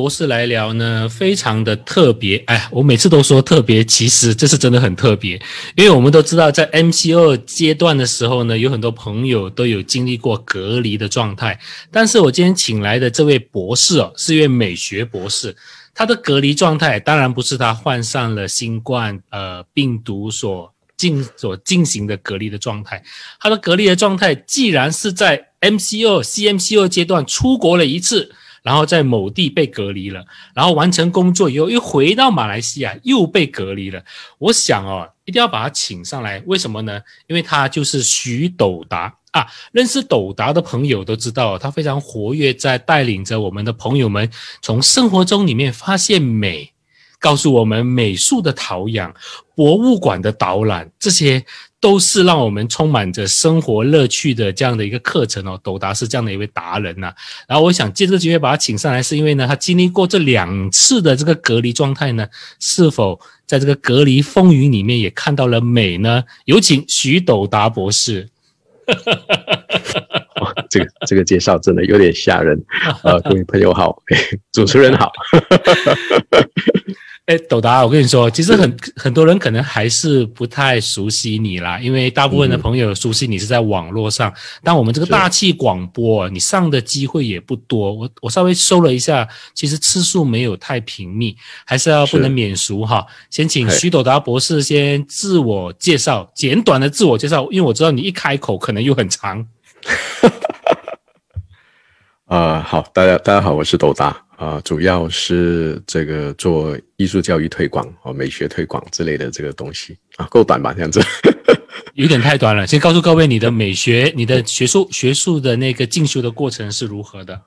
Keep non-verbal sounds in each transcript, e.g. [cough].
博士来聊呢，非常的特别。哎，我每次都说特别，其实这是真的很特别，因为我们都知道，在 MCO 阶段的时候呢，有很多朋友都有经历过隔离的状态。但是我今天请来的这位博士哦，是一位美学博士，他的隔离状态当然不是他患上了新冠呃病毒所进所进行的隔离的状态，他的隔离的状态既然是在 MCO、CMCO 阶段出国了一次。然后在某地被隔离了，然后完成工作以后又回到马来西亚又被隔离了。我想哦，一定要把他请上来，为什么呢？因为他就是徐斗达啊，认识斗达的朋友都知道，他非常活跃在带领着我们的朋友们从生活中里面发现美，告诉我们美术的陶养、博物馆的导览这些。都是让我们充满着生活乐趣的这样的一个课程哦。斗达是这样的一位达人呐。然后我想借这个机会把他请上来，是因为呢，他经历过这两次的这个隔离状态呢，是否在这个隔离风云里面也看到了美呢？有请徐斗达博士。[laughs] 哇，这个这个介绍真的有点吓人。呃，各位朋友好，[laughs] 主持人好。[laughs] 哎，斗达，我跟你说，其实很很多人可能还是不太熟悉你啦，因为大部分的朋友熟悉你是在网络上，但我们这个大气广播，你上的机会也不多。我我稍微搜了一下，其实次数没有太频密，还是要不能免俗哈。先请徐斗达博士先自我介绍，简短的自我介绍，因为我知道你一开口可能又很长。[laughs] 啊，好，大家大家好，我是斗达。啊，主要是这个做艺术教育推广哦，美学推广之类的这个东西啊，够短吧？这样子，[laughs] 有点太短了。先告诉各位，你的美学、你的学术、学术的那个进修的过程是如何的？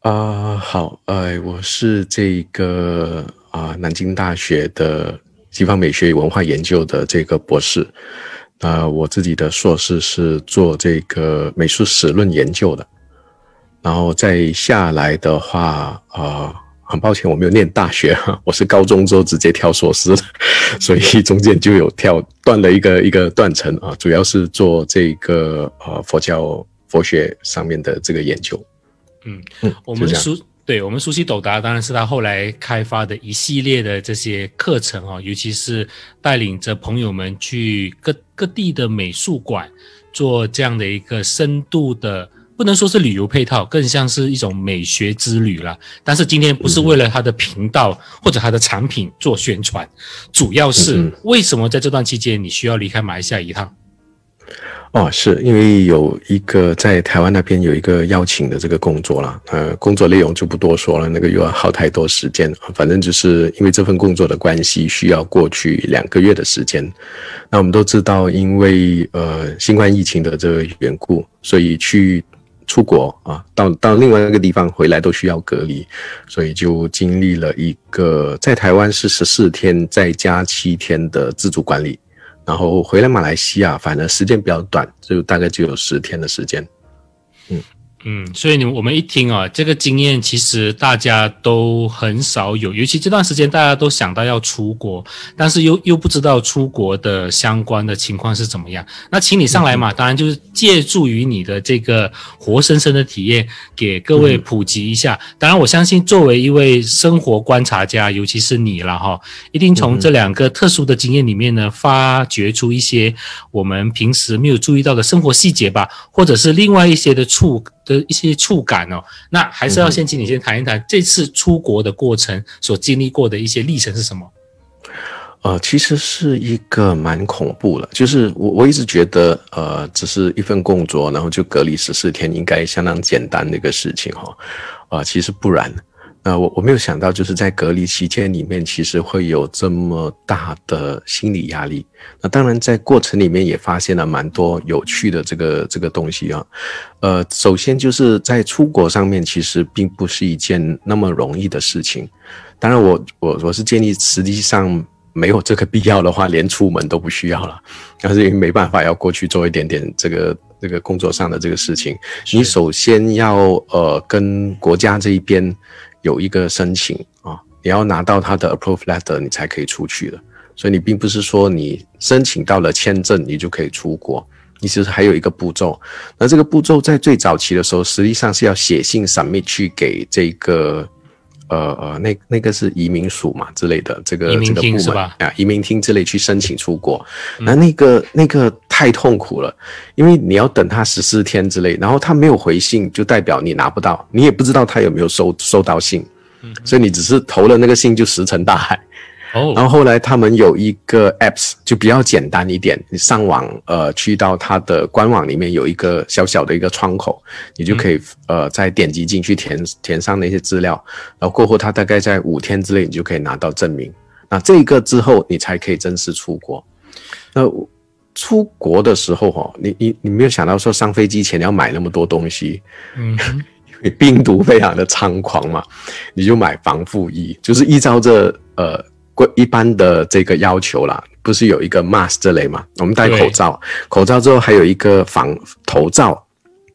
啊，好，呃，我是这个啊，南京大学的西方美学与文化研究的这个博士。啊，我自己的硕士是做这个美术史论研究的。然后再下来的话，呃，很抱歉我没有念大学，[laughs] 我是高中之后直接跳硕士，[laughs] 所以中间就有跳断了一个一个断层啊，主要是做这个呃佛教佛学上面的这个研究。嗯嗯，我们熟对我们熟悉斗达，当然是他后来开发的一系列的这些课程啊，尤其是带领着朋友们去各各地的美术馆做这样的一个深度的。不能说是旅游配套，更像是一种美学之旅了。但是今天不是为了他的频道或者他的产品做宣传，主要是为什么在这段期间你需要离开马来西亚一趟？哦，是因为有一个在台湾那边有一个邀请的这个工作啦，呃，工作内容就不多说了，那个又要耗太多时间。反正就是因为这份工作的关系，需要过去两个月的时间。那我们都知道，因为呃新冠疫情的这个缘故，所以去。出国啊，到到另外一个地方回来都需要隔离，所以就经历了一个在台湾是十四天再加七天的自主管理，然后回来马来西亚，反正时间比较短，就大概就有十天的时间，嗯。嗯，所以你我们一听啊，这个经验其实大家都很少有，尤其这段时间大家都想到要出国，但是又又不知道出国的相关的情况是怎么样。那请你上来嘛，当然就是借助于你的这个活生生的体验，给各位普及一下。当然，我相信作为一位生活观察家，尤其是你了哈，一定从这两个特殊的经验里面呢，发掘出一些我们平时没有注意到的生活细节吧，或者是另外一些的触。的一些触感哦，那还是要先请你先谈一谈这次出国的过程所经历过的一些历程是什么？呃，其实是一个蛮恐怖的，就是我我一直觉得，呃，只是一份工作，然后就隔离十四天，应该相当简单的一个事情哈，啊，其实不然。呃，我我没有想到，就是在隔离期间里面，其实会有这么大的心理压力。那当然，在过程里面也发现了蛮多有趣的这个这个东西啊。呃，首先就是在出国上面，其实并不是一件那么容易的事情。当然，我我我是建议，实际上没有这个必要的话，连出门都不需要了。但是因为没办法要过去做一点点这个这个工作上的这个事情，你首先要呃跟国家这一边。有一个申请啊，你要拿到他的 approve letter，你才可以出去的。所以你并不是说你申请到了签证，你就可以出国。你其实还有一个步骤。那这个步骤在最早期的时候，实际上是要写信 submit 去给这个呃呃，那那个是移民署嘛之类的，这个移民这个部门厅是吧啊，移民厅之类去申请出国，那那个那个太痛苦了，因为你要等他十四天之类，然后他没有回信，就代表你拿不到，你也不知道他有没有收收到信，所以你只是投了那个信就石沉大海。然哦，后后来他们有一个 apps 就比较简单一点，你上网呃去到它的官网里面有一个小小的一个窗口，你就可以、呃再点击进去填填上那些资料，然后过后它大概在五天之内你就可以拿到证明。那这个之后你才可以正式出国。那出国的时候哦，你你你没有想到说上飞机前要买那么多东西，嗯，[laughs] 因为病毒非常的猖狂嘛，你就买防护衣，就是依照这呃规一般的这个要求啦，不是有一个 mask 这类嘛？我们戴口罩，口罩之后还有一个防头罩，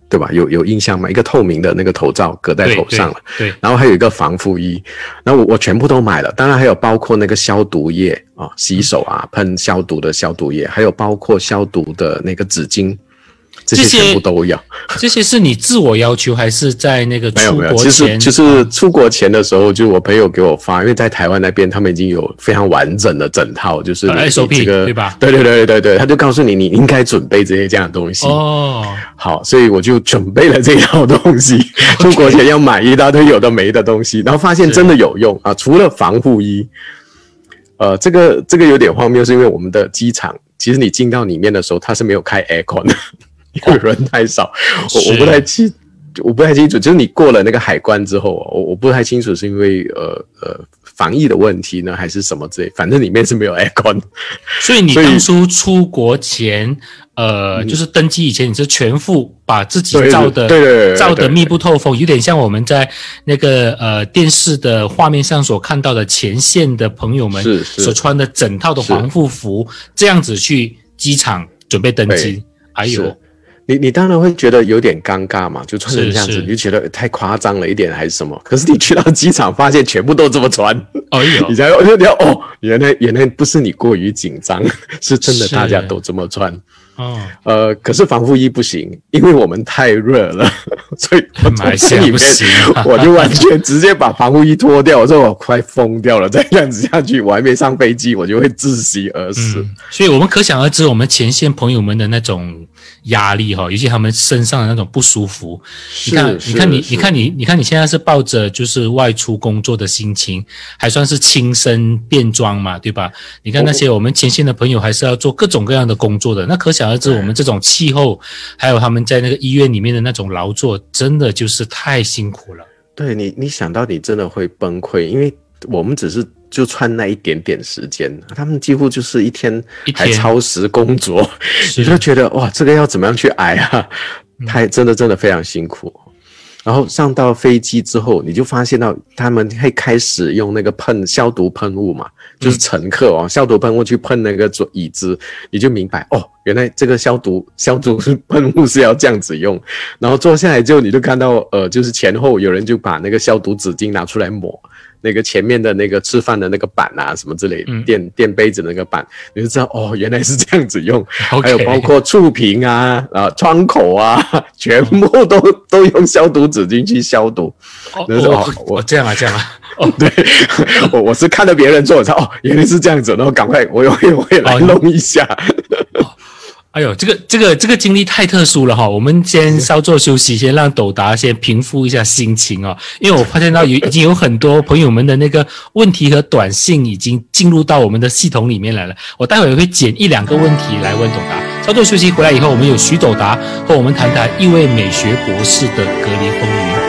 对吧？有有印象吗？一个透明的那个头罩搁在头上了，对，对然后还有一个防护衣，然后我我全部都买了，当然还有包括那个消毒液啊、洗手啊，喷消毒的消毒液，还有包括消毒的那个纸巾，这些全部都要。[laughs] 这些是你自我要求，还是在那个出没有没有，国其实前？就是出国前的时候，就我朋友给我发，因为在台湾那边他们已经有非常完整的整套，就是 SOP 这个对吧对对对对对，他就告诉你你应该准备这些这样的东西。哦，好，所以我就准备了这套东西，[laughs] 出国前要买一大堆有的没的东西，然后发现真的有用啊！除了防护衣，呃，这个这个有点荒谬，是因为我们的机场其实你进到里面的时候，它是没有开 aircon 的，因为人太少，[laughs] 我我不太清，我不太清楚，就是你过了那个海关之后，我我不太清楚是因为呃呃防疫的问题呢，还是什么之类，反正里面是没有 aircon。所以你当初出国前，呃，就是登机以前，你是全副把自己嗯对照的对对对对照的密不透风，有点像我们在那个呃电视的画面上所看到的前线的朋友们所穿的整套的防护服，这样子去机场准备登机。还有是，你你当然会觉得有点尴尬嘛，就穿成这样子，你就觉得太夸张了一点还是什么？可是你去到机场，发现全部都这么穿，哎呦 [laughs] 你，才哦，原来原来不是你过于紧张，[laughs] 是真的大家都这么穿。哦，呃，可是防护衣不行，因为我们太热了，[laughs] 所以我从这里面我就完全直接把防护衣脱掉，我说我快疯掉了，再这样子下去，我还没上飞机，我就会窒息而死。嗯，所以我们可想而知，我们前线朋友们的那种压力哈，尤其他们身上的那种不舒服。你看，你看你，你看你，你看你现在是抱着就是外出工作的心情，还算是亲身变装嘛，对吧？你看那些我们前线的朋友，还是要做各种各样的工作的。那可想而知，我们这种气候，还有他们在那个医院里面的那种劳作，真的就是太辛苦了。对你，你想到你真的会崩溃，因为我们只是就穿那一点点时间，他们几乎就是一天还超时工作，你就觉得哇，这个要怎么样去挨啊？嗯太真的真的非常辛苦。然后上到飞机之后，你就发现到他们会开始用那个喷消毒喷雾嘛，就是乘客哦，消毒喷雾去喷那个桌椅子，你就明白哦，原来这个消毒消毒喷雾是要这样子用。然后坐下来之后，你就看到呃，就是前后有人就把那个消毒纸巾拿出来抹。那个前面的那个吃饭的那个板啊，什么之类的，嗯垫垫杯子的那个板，你就知道哦，[laughs] 原来是这样子用。还有包括触屏啊、啊窗口啊，全部都 [laughs] 都用消毒纸巾去消毒。哦那是哦我我这样啊，这样啊，[laughs] 哦，对，我我是看到别人做，我原来是这样子，然后赶快我也会我也来哦弄一下。哎呦，这个这个这个经历太特殊了哈！我们先稍作休息，先让斗达先平复一下心情哦。因为我发现到有 [laughs] 已经有很多朋友们的那个问题和短信已经进入到我们的系统里面来了。我待会儿会捡一两个问题来问斗达。稍作休息回来以后，我们有徐斗达和我们谈谈一位美学博士的隔离风云。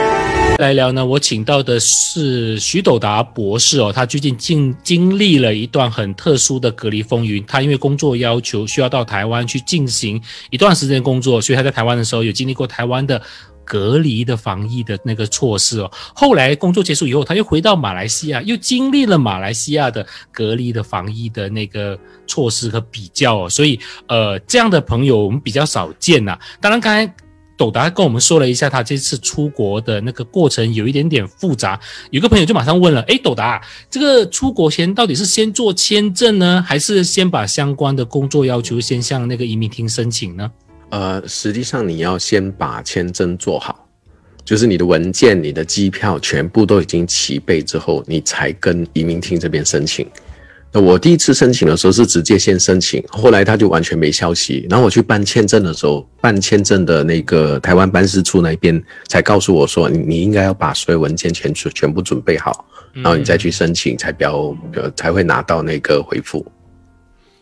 来聊呢，我请到的是徐斗达博士哦，他最近经经历了一段很特殊的隔离风云。他因为工作要求需要到台湾去进行一段时间工作，所以他在台湾的时候有经历过台湾的隔离的防疫的那个措施哦。后来工作结束以后，他又回到马来西亚，又经历了马来西亚的隔离的防疫的那个措施和比较哦。所以呃，这样的朋友我们比较少见呐、当然，刚才。斗达跟我们说了一下他这次出国的那个过程有一点点复杂，有个朋友就马上问了：诶，斗达，这个出国前到底是先做签证呢，还是先把相关的工作要求先向那个移民厅申请呢？呃，实际上你要先把签证做好，就是你的文件、你的机票全部都已经齐备之后，你才跟移民厅这边申请。那我第一次申请的时候是直接先申请，后来他就完全没消息。然后我去办签证的时候，办签证的那个台湾办事处那边才告诉我说，你你应该要把所有文件全全部准备好，然后你再去申请，才标呃才会拿到那个回复。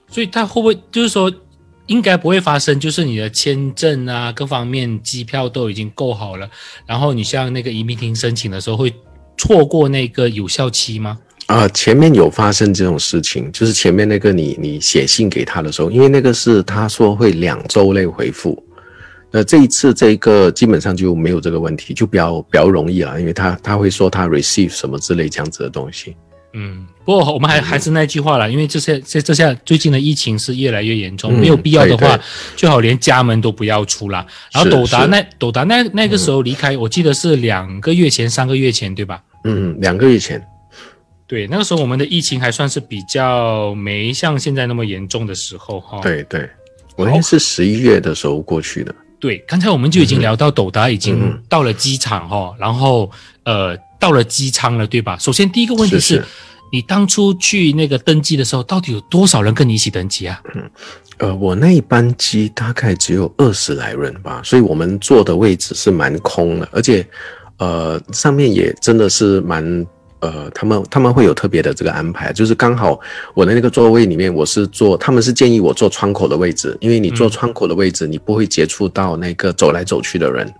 所以他会不会就是说？应该不会发生，就是你的签证啊，各方面机票都已经够好了，然后你向那个移民厅申请的时候，会错过那个有效期吗？啊，前面有发生这种事情，就是前面那个你你写信给他的时候，因为那个是他说会两周内回复，那这一次这个基本上就没有这个问题，就比较比较容易了，因为他他会说他 receive 什么之类这样子的东西。嗯，不过我们还还是那句话了，因为这些这这下最近的疫情是越来越严重，没有必要的话，最好连家门都不要出啦。然后斗达那斗达那那个时候离开，我记得是两个月前、三个月前，对吧？嗯，两个月前。对，那个时候我们的疫情还算是比较没像现在那么严重的时候哈。对对，我那是十一月的时候过去的。对，刚才我们就已经聊到斗达已经到了机场哈，然后呃。到了机舱了，对吧？首先第一个问题是，你当初去那个登机的时候，到底有多少人跟你一起登机啊？嗯，呃，我那一班机大概只有二十来人吧，所以我们坐的位置是蛮空的，而且，呃，上面也真的是蛮，呃，他们他们会有特别的这个安排，就是刚好我的那个座位里面，我是坐，他们是建议我坐窗口的位置，因为你坐窗口的位置，你不会接触到那个走来走去的人。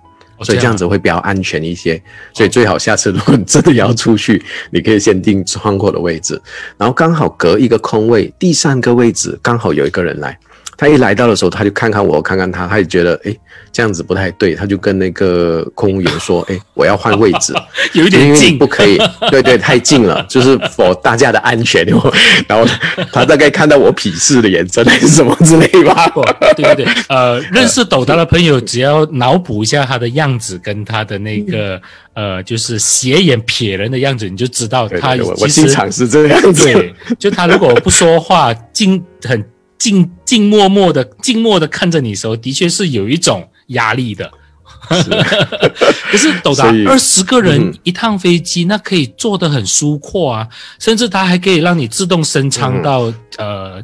所以这样子会比较安全一些，所以最好下次如果你真的要出去，你可以先定窗口的位置，然后刚好隔一个空位，第三个位置刚好有一个人来。他一来到的时候，他就看看我，看看他，他就觉得哎，这样子不太对，他就跟那个空务员说：“哎，我要换位置，[laughs] 有点近，不可以。对对，太近了，就是否大家的安全。[laughs] ”然后他大概看到我鄙视的眼神还是什么之类吧。对对对，呃，认识斗达的朋友，只要脑补一下他的样子跟他的那个呃，就是斜眼瞥人的样子，你就知道他其实是这样子。对，就他如果不说话，[laughs] 静很。静静默默的，静默的看着你的时候，的确是有一种压力的。[laughs] 可是，斗达二十个人一趟飞机，那可以坐得很舒阔啊，甚至它还可以让你自动升舱到呃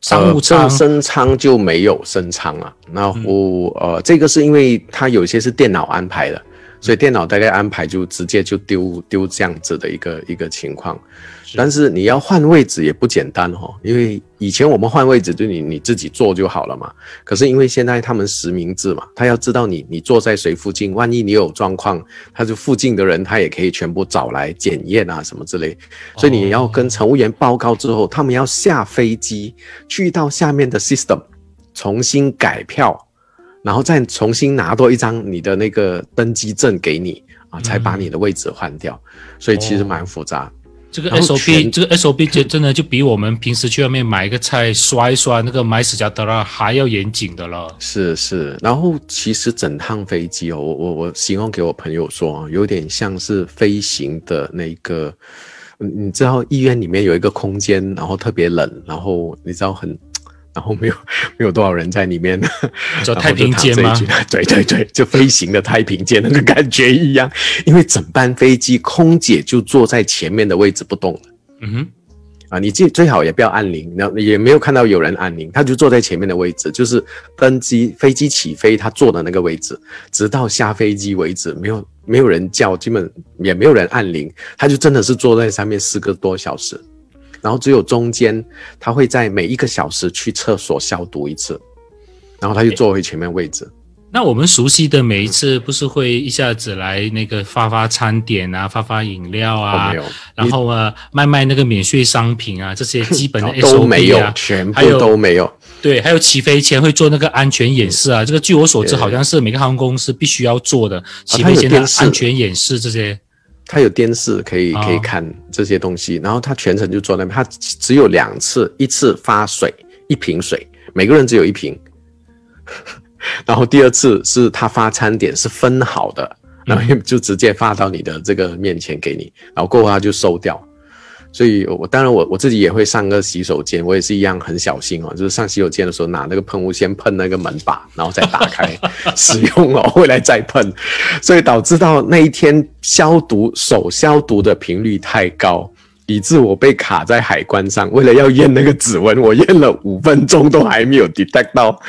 商务舱。升舱就没有升舱了。那我呃，这个是因为它有些是电脑安排的，所以电脑大概安排就直接就丢丢这样子的一个一个情况。但是你要换位置也不简单哦，因为以前我们换位置就你你自己坐就好了嘛。可是因为现在他们实名制嘛，他要知道你你坐在谁附近，万一你有状况，他就附近的人他也可以全部找来检验啊什么之类。所以你要跟乘务员报告之后，他们要下飞机去到下面的 system 重新改票，然后再重新拿多一张你的那个登机证给你啊，才把你的位置换掉。所以其实蛮复杂。这个 SOP，这个 SOP 就真的就比我们平时去外面买一个菜刷一刷那个买死家德拉还要严谨的了。是是，然后其实整趟飞机哦，我我我形容给我朋友说啊，有点像是飞行的那个，你知道医院里面有一个空间，然后特别冷，然后你知道很。然后没有没有多少人在里面，叫太平间吗？对对对，就飞行的太平间那个感觉一样，因为整班飞机空姐就坐在前面的位置不动了。嗯哼，啊，你最最好也不要按铃，然后也没有看到有人按铃，他就坐在前面的位置，就是登机飞机起飞他坐的那个位置，直到下飞机为止，没有没有人叫，基本也没有人按铃，他就真的是坐在上面四个多小时。然后只有中间，他会在每一个小时去厕所消毒一次，然后他就坐回前面位置。那我们熟悉的每一次，不是会一下子来那个发发餐点啊，发发饮料啊，然后啊卖卖那个免税商品啊，这些基本 [laughs] 都没有，全部都没有。对，还有起飞前会做那个安全演示啊，这个据我所知，好像是每个航空公司必须要做的起飞前的安全演示这些。他有电视可以可以看这些东西，然后他全程就坐那边。他只有两次，一次发水一瓶水，每个人只有一瓶。[laughs] 然后第二次是他发餐点是分好的，然后就直接发到你的这个面前给你，然后过后他就收掉。所以我当然我我自己也会上个洗手间，我也是一样很小心哦，就是上洗手间的时候拿那个喷雾先喷那个门把，然后再打开使用哦，[laughs] 回来再喷，所以导致到那一天消毒手消毒的频率太高。以致我被卡在海关上，为了要验那个指纹，我验了五分钟都还没有 detect 到，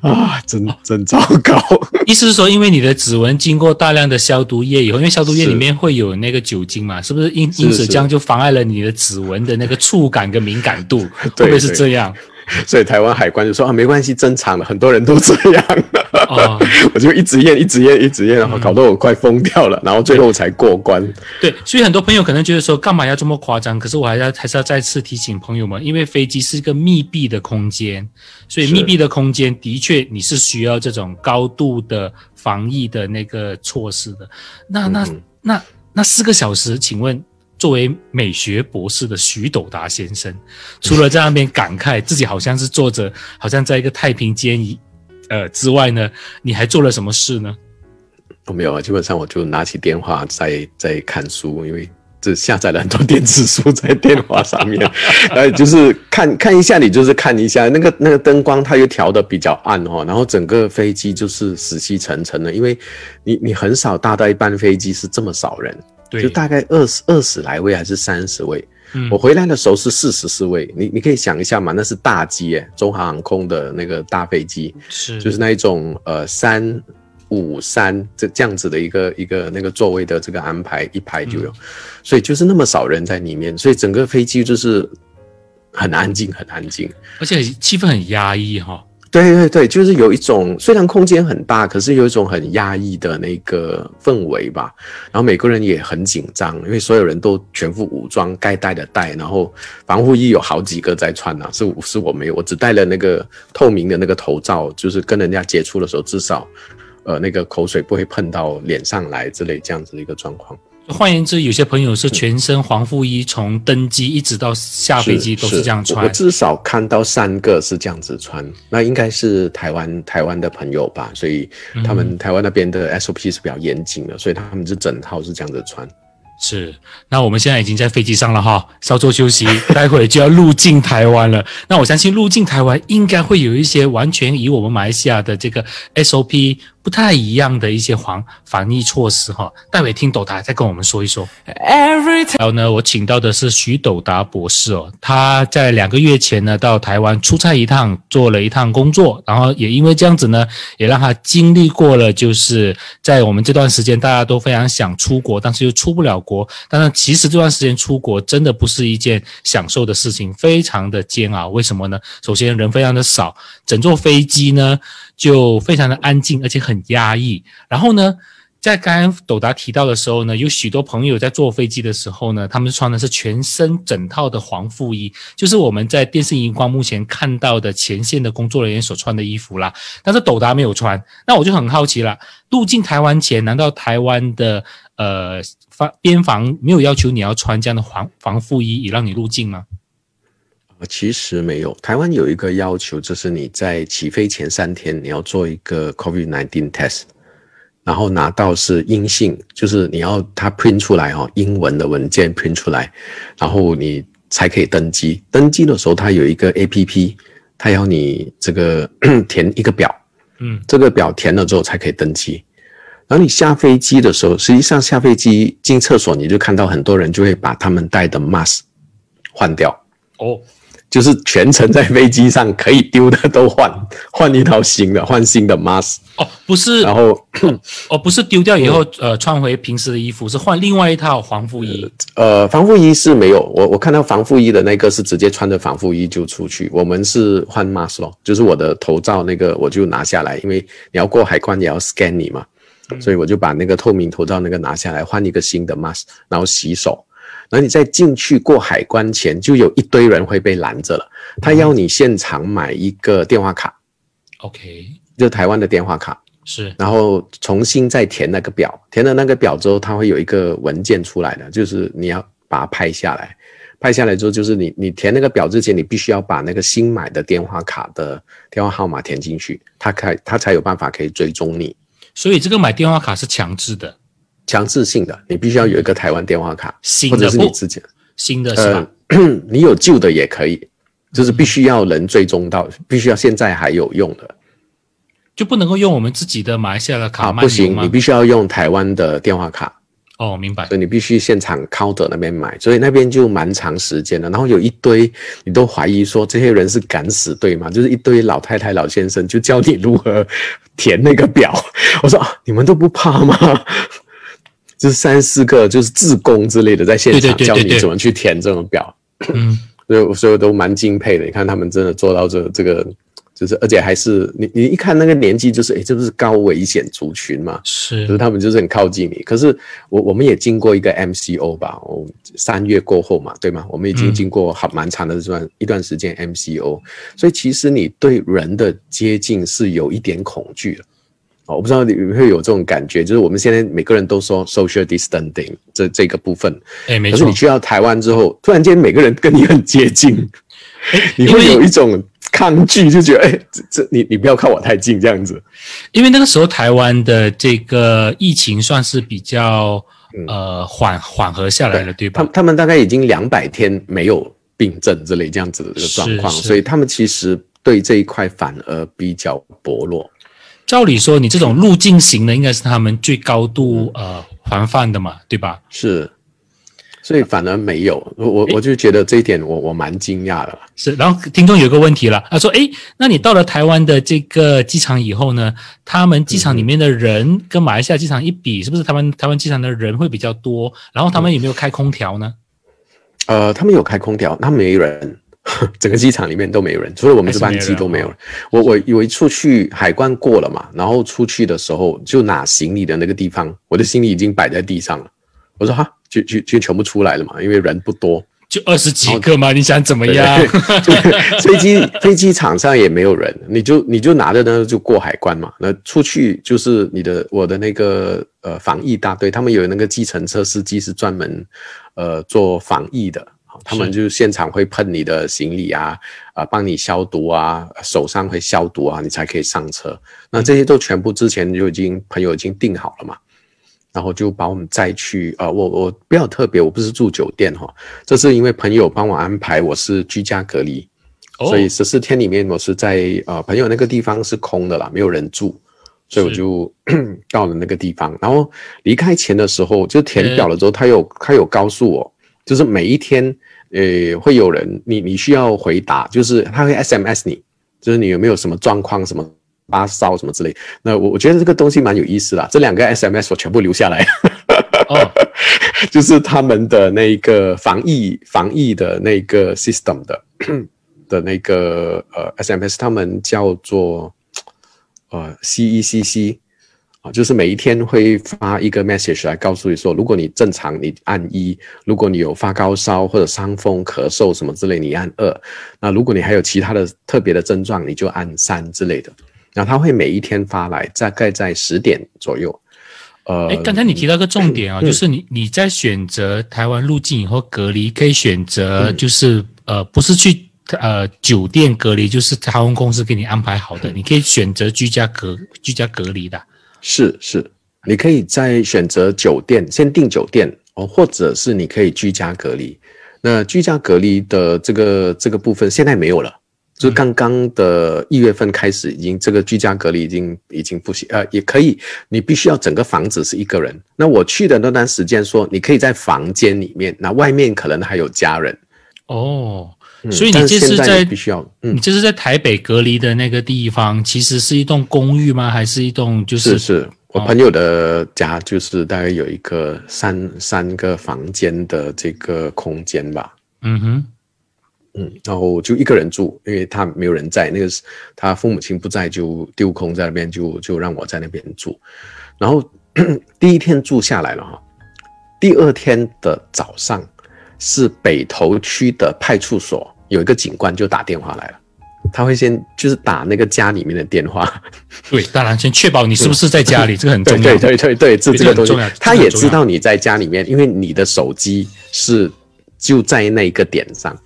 啊，真真糟糕。意思是说，因为你的指纹经过大量的消毒液以后，因为消毒液里面会有那个酒精嘛，是不是因因此这样就妨碍了你的指纹的那个触感跟敏感度？[laughs] 会不会是这样？[laughs] 所以台湾海关就说啊，没关系，正常的，很多人都这样。[laughs] 我就一直验，一直验，一直验，然后搞得我快疯掉了，然后最后才过关。对，所以很多朋友可能觉得说，干嘛要这么夸张？可是我还要还是要再次提醒朋友们，因为飞机是一个密闭的空间，所以密闭的空间的确你是需要这种高度的防疫的那个措施的。那那那那四个小时，请问？作为美学博士的徐斗达先生，除了在那边感慨自己好像是坐着，好像在一个太平间一呃之外呢，你还做了什么事呢？我没有啊，基本上我就拿起电话在在看书，因为这下载了很多电子书在电话上面，呃，[laughs] 就是看看一下，你就是看一下那个那个灯光，它又调的比较暗哦，然后整个飞机就是死气沉沉的，因为你你很少搭到一班飞机是这么少人。就大概二十二十来位还是三十位？嗯，我回来的时候是四十四位。你你可以想一下嘛，那是大机哎，中航航空的那个大飞机，是。就是那一种呃三五三这这样子的一个一个那个座位的这个安排一排就有，所以就是那么少人在里面，所以整个飞机就是很安静很安静，而且气氛很压抑哈。对对对，就是有一种虽然空间很大，可是有一种很压抑的那个氛围吧。然后每个人也很紧张，因为所有人都全副武装，该戴的戴，然后防护衣有好几个在穿呐。是是我没有，我只戴了那个透明的那个头罩，就是跟人家接触的时候，至少呃那个口水不会碰到脸上来之类这样子的一个状况。换言之，有些朋友是全身防护衣，从登机一直到下飞机都是这样穿。我至少看到三个是这样子穿，那应该是台湾台湾的朋友吧，所以他们台湾那边的 SOP 是比较严谨的，所以他们是整套是这样子穿。是，那我们现在已经在飞机上了哈，稍作休息，待会就要入境台湾了。那我相信入境台湾应该会有一些完全以我们马来西亚的这个 SOP。不太一样的一些防防疫措施哈，待会听斗达再跟我们说一说。然后呢，我请到的是徐斗达博士哦，他在两个月前呢到台湾出差一趟，做了一趟工作，然后也因为这样子呢，也让他经历过了，就是在我们这段时间大家都非常想出国，但是又出不了国。但是其实这段时间出国真的不是一件享受的事情，非常的煎熬。为什么呢？首先人非常的少，整座飞机呢。就非常的安静，而且很很压抑。然后呢，在刚刚斗达提到的时候呢，有许多朋友在坐飞机的时候呢，他们穿的是全身整套的防护衣，就是我们在电视荧光幕前看到的前线的工作人员所穿的衣服啦。但是斗达没有穿，那我就很好奇了。入境台湾前，难道台湾的呃防边防没有要求你要穿这样的防防护衣，以让你入境吗？其实没有，台湾有一个要求，就是你在起飞前三天你要做一个 COVID-19 test，然后拿到是阴性，就是你要它 print 出来哈，英文的文件 print 出来，然后你才可以登机。登机的时候，它有一个 APP，它要你这个 [coughs] 填一个表，嗯，这个表填了之后才可以登机。然后你下飞机的时候，实际上下飞机进厕所，你就看到很多人就会把他们戴的 mask 换掉，哦。就是全程在飞机上可以丢的都换，换一套新的，换新的 mask 哦，不是，然后 [coughs] 哦，不是丢掉以后呃穿回平时的衣服，是换另外一套防护衣。呃，防护衣是没有，我我看到防护衣的那个是直接穿着防护衣就出去，我们是换 mask 咯，就是我的头罩那个我就拿下来，因为你要过海关也要 scan 你嘛，所以我就把那个透明头罩那个拿下来，换一个新的 mask，然后洗手。然后你在进去过海关前，就有一堆人会被拦着了。他要你现场买一个电话卡，OK，就台湾的电话卡是。然后重新再填那个表，填了那个表之后，他会有一个文件出来的，就是你要把它拍下来。拍下来之后，就是你你填那个表之前，你必须要把那个新买的电话卡的电话号码填进去，他才他才有办法可以追踪你。所以这个买电话卡是强制的。强制性的，你必须要有一个台湾电话卡，或者是你自己新的是吧？[clears throat] 你有旧的也可以，就是必须要能追踪到，必须要现在还有用的，就不能够用我们自己的马来西亚的卡啊，不行，你？必须要用台湾的电话卡，哦，明白所。以你必须现场 counter 那边买，所以那边就蛮长时间的。然后有一堆你都怀疑说这些人是敢死队嘛，就是一堆老太太老先生就教你如何填那个表。[laughs] 我说啊，你们都不怕吗？就是三四个就是自工之类的在现场教你怎么去填这种表。嗯，[coughs] 所以我所以我都蛮敬佩的。你看他们真的做到这这个，就是而且还是你你一看那个年纪，就是诶，这不是高危险族群嘛？就是是他们就是很靠近你。可是我我们也经过一个 MCO 吧，哦，三月过后嘛，对吗？我们已经嗯经过好蛮长的这段一段时间 MCO，所以其实你对人的接近是有一点恐惧的。哦，我不知道你会有这种感觉，就是我们现在每个人都说 social distancing 这这个部分，哎，没错可是你，去到台湾之后，突然间每个人跟你很接近，你会有一种抗拒，就觉得哎，这这你你不要靠我太近这样子。因为那个时候台湾的这个疫情算是比较呃缓缓和下来了，对吧？他他们大概已经两百天没有病症之类这样子的这个状况，所以他们其实对这一块反而比较薄弱。照理说，你这种路径型的应该是他们最高度呃防范的嘛，对吧？是，所以反而没有。我我我就觉得这一点我我蛮惊讶的。是，然后听众有个问题了，他说：“诶，那你到了台湾的这个机场以后呢，他们机场里面的人跟马来西亚机场一比，是不是台湾台湾机场的人会比较多？然后他们有没有开空调呢？呃，他们有开空调，他们没人，[laughs] 整个机场里面都没有人，除了我们这班机都没有人。我我我一出去海关过了嘛，然后出去的时候就拿行李的那个地方，我的行李已经摆在地上了。我说哈，就就就全部出来了嘛，因为人不多。就二十几个嘛，你想怎么样？对 [laughs] 飞机飞机场上也没有人，你就你就拿着呢就过海关嘛。那出去就是你的我的那个呃防疫大队，他们有那个计程车司机是专门呃做防疫的，好他们就现场会喷你的行李啊，啊、帮你消毒啊，手上会消毒啊，你才可以上车。那这些都全部之前就已经朋友已经订好了嘛。然后就把我们载去，呃，我我比较特别，我不是住酒店哈，这是因为朋友帮我安排，我是居家隔离，哦所以十四天里面我是在呃朋友那个地方是空的啦，没有人住，所以我就 [coughs] 到了那个地方。然后离开前的时候，就填表了之后，他有他有告诉我，就是每一天呃会有人你你需要回答，就是他会 SMS 你，就是你有没有什么状况什么。发烧什么之类，那我我觉得这个东西蛮有意思的。这两个 SMS 我全部留下来，哦，[laughs] 就是他们的那个防疫防疫的那个 system 的 [coughs] 的那个呃 SMS，他们叫做呃 CECC 啊，就是每一天会发一个 message 来告诉你说，如果你正常你按一，如果你有发高烧或者伤风咳嗽什么之类，你按二，那如果你还有其他的特别的症状，你就按三之类的。然后他会每一天发来，大概在十点左右。呃，哎，刚才你提到个重点啊，就是你你在选择台湾入境以后隔离，可以选择就是呃不是去呃酒店隔离，就是航空公司给你安排好的，你可以选择居家隔居家隔离的。是是，你可以在选择酒店先订酒店哦，或者是你可以居家隔离。那居家隔离的这个这个部分现在没有了，就是刚刚的一月份开始，已经这个居家隔离已经已经不行，呃，也可以，你必须要整个房子是一个人。那我去的那段时间说，你可以在房间里面，那外面可能还有家人。哦，嗯所以你这是在必须要，嗯你，这是在台北隔离的那个地方，其实是一栋公寓吗？还是一栋就是是是我朋友的家就是大概有一个三三个房间的这个空间吧。嗯哼，嗯，然后就一个人住，因为他没有人在，那个是他父母亲不在，就丢空在那边，就就让我在那边住。然后第一天住下来了哈，第二天的早上是北投区的派出所有一个警官就打电话来了，他会先就是打那个家里面的电话，对，当然先确保你是不是在家里，这个很重要。对对对对对，这这个东西重要，他也知道你在家里面，因为你的手机是就在那个点上。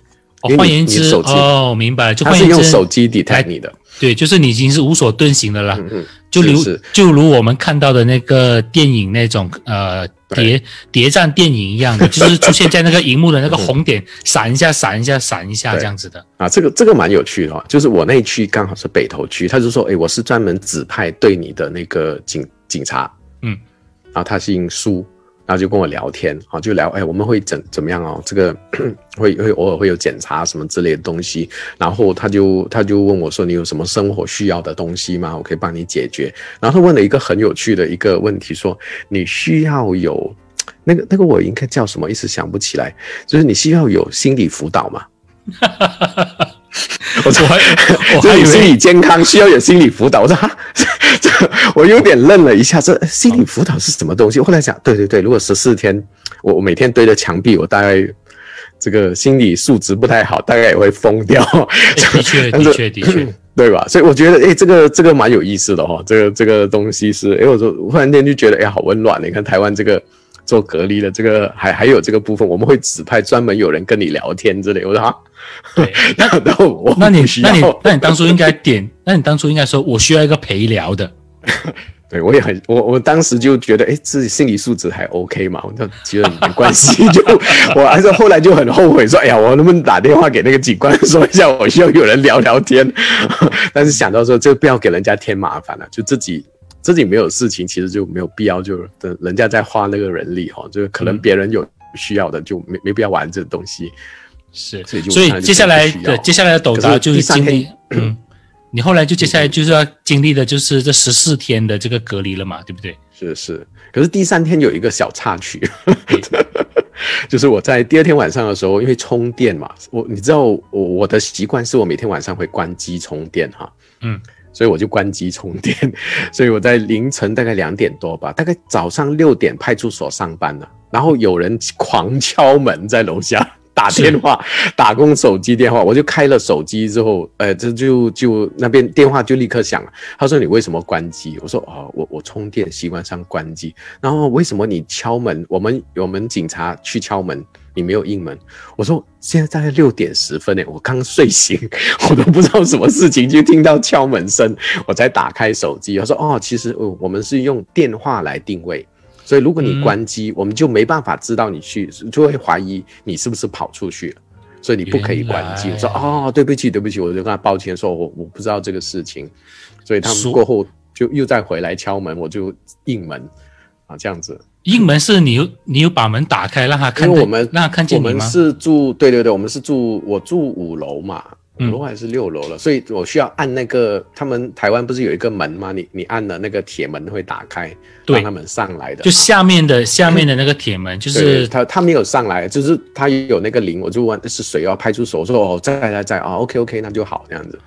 哦换言之，手机哦，明白了，就他是换言之，用手机来 detect 你的，对，就是你已经是无所遁形的了。就如就如我们看到的那个电影那种呃谍谍战电影一样的，[laughs] 就是出现在那个荧幕的那个红点闪一下闪一下闪一下这样子的。啊，这个这个蛮有趣的哦。就是我那一区刚好是北投区，他就说，哎，我是专门指派对你的那个警警察，嗯，然后他姓苏。然后就跟我聊天，啊，就聊，哎，我们会怎怎么样哦？这个 [coughs] 会会偶尔会有检查什么之类的东西。然后他就他就问我说：“你有什么生活需要的东西吗？我可以帮你解决。”然后他问了一个很有趣的一个问题，说：“你需要有 [coughs] 那个那个我应该叫什么？一时想不起来。就是你需要有心理辅导吗？” [laughs] [laughs] 我说：“ [laughs] 我还以为心理健康需要有心理辅导。”我说：“ [laughs] 哈。”这我有点愣了一下，这心理辅导是什么东西？后来想，对对对，如果十四天，我我每天对着墙壁，我大概这个心理素质不太好，大概也会疯掉。的确，的确，的确，对吧？所以我觉得，哎，这个这个蛮有意思的哈。这个这个东西是，哎，我说忽然间就觉得，哎，好温暖。你看台湾这个做隔离的这个，还还有这个部分，我们会指派专门有人跟你聊天之类。我说啊，那 [laughs] 那我那你那你那你当初应该点。[laughs] 那你当初应该说，我需要一个陪聊的。[laughs] 对我也很，我我当时就觉得，哎，自己心理素质还 OK 嘛，我就觉得没关系。就我还是后来就很后悔，说，哎呀，我能不能打电话给那个警官说一下，我需要有人聊聊天。但是想到说，这不要给人家添麻烦了，就自己自己没有事情，其实就没有必要，就等人家在花那个人力哈，就是可能别人有需要的，就没没必要玩这东西。是，所以接下来的接下来的抖达就是经历，[clears throat] 嗯，你后来就接下来就是要经历的就是这十四天的这个隔离了嘛，对不对？是是，可是第三天有一个小插曲，就是我在第二天晚上的时候，因为充电嘛，我你知道我我的习惯是我每天晚上会关机充电哈，嗯，所以我就关机充电，[laughs] 所以我在凌晨大概两点多吧，大概早上六点派出所上班了，然后有人狂敲门在楼下。打电话，打工手机电话，我就开了手机之后，呃，这就就那边电话就立刻响了。他说：“你为什么关机？”我说：“哦，我我充电习惯上关机。”然后为什么你敲门？我们我们警察去敲门，你没有应门。我说：“现在大概六点十分呢，我刚睡醒，[laughs] 我都不知道什么事情，就听到敲门声，我才打开手机。他说：“哦，其实我们是用电话来定位。”所以，如果你关机，我们就没办法知道你去，就会怀疑你是不是跑出去了。所以你不可以关机。我说哦，对不起，对不起，我就跟他抱歉说，我我不知道这个事情。所以他们过后就又再回来敲门，我就应门啊，这样子。应门是你有你有把门打开让他看，因为我们让他看见？我们是住对对对，我们是住我住五楼嘛。五楼还是六楼了，所以我需要按那个。他们台湾不是有一个门吗？你你按了那个铁门会打开，让他们上来的。就下面的 [laughs] 下面的那个铁门，就是他他没有上来，就是他有那个铃，我就问是谁要派出所，说哦在在在啊，OK OK，那就好这样子。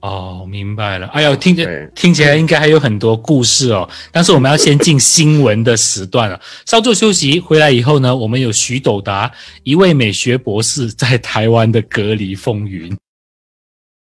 哦，明白了。哎呦，听着听起来应该还有很多故事哦。但是我们要先进新闻的时段了，稍作休息，回来以后呢，我们有徐斗达一位美学博士在台湾的隔离风云。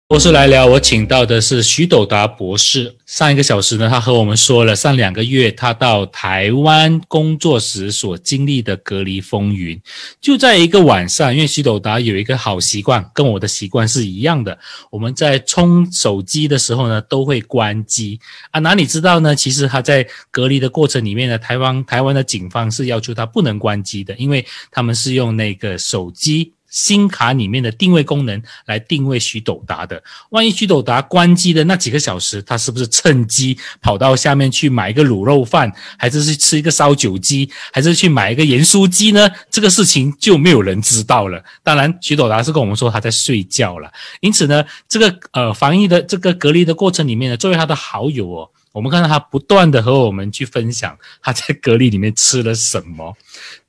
博士来聊，我请到的是徐斗达博士。上一个小时呢，他和我们说了上两个月他到台湾工作时所经历的隔离风云。就在一个晚上，因为徐斗达有一个好习惯，跟我的习惯是一样的，我们在充手机的时候呢，都会关机啊。哪里知道呢？其实他在隔离的过程里面呢，台湾台湾的警方是要求他不能关机的，因为他们是用那个手机。新卡里面的定位功能来定位徐斗达的，万一徐斗达关机的那几个小时，他是不是趁机跑到下面去买一个卤肉饭，还是去吃一个烧酒鸡，还是去买一个盐酥鸡呢？这个事情就没有人知道了。当然，徐斗达是跟我们说他在睡觉了。因此呢，这个呃防疫的这个隔离的过程里面呢，作为他的好友哦，我们看到他不断的和我们去分享他在隔离里面吃了什么，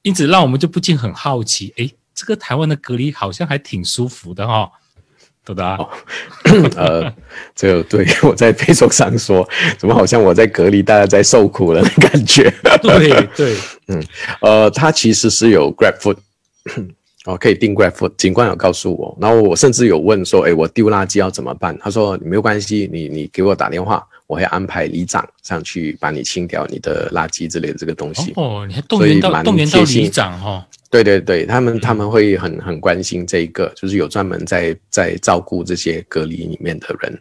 因此让我们就不禁很好奇，诶。这个台湾的隔离好像还挺舒服的哈，对吧？[coughs] 呃，这个对我在 Facebook 上说，怎么好像我在隔离，大家在受苦了的感觉？对 [laughs] 对，嗯，呃，他其实是有 Grab Food，[coughs] 哦，可以订 Grab Food。警官有告诉我，然后我甚至有问说，哎，我丢垃圾要怎么办？他说没有关系，你你给我打电话，我会安排里长上去帮你清掉你的垃圾之类的这个东西。哦，你还动员到动员到里长哈？对对对，他们他们会很很关心这一个，就是有专门在在照顾这些隔离里面的人，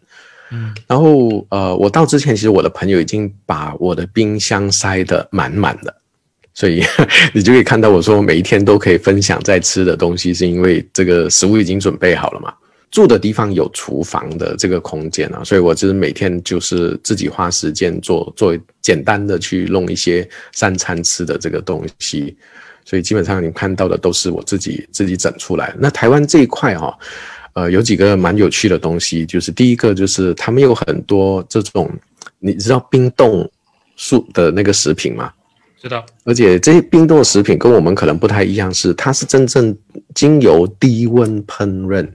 嗯，然后呃，我到之前，其实我的朋友已经把我的冰箱塞得满满的，所以 [laughs] 你就可以看到我说每一天都可以分享在吃的东西，是因为这个食物已经准备好了嘛。住的地方有厨房的这个空间啊，所以我就是每天就是自己花时间做做简单的去弄一些三餐吃的这个东西，所以基本上你看到的都是我自己自己整出来。那台湾这一块哈，呃，有几个蛮有趣的东西，就是第一个就是他们有很多这种你知道冰冻素的那个食品吗？知道。而且这些冰冻食品跟我们可能不太一样，是它是真正经由低温烹饪。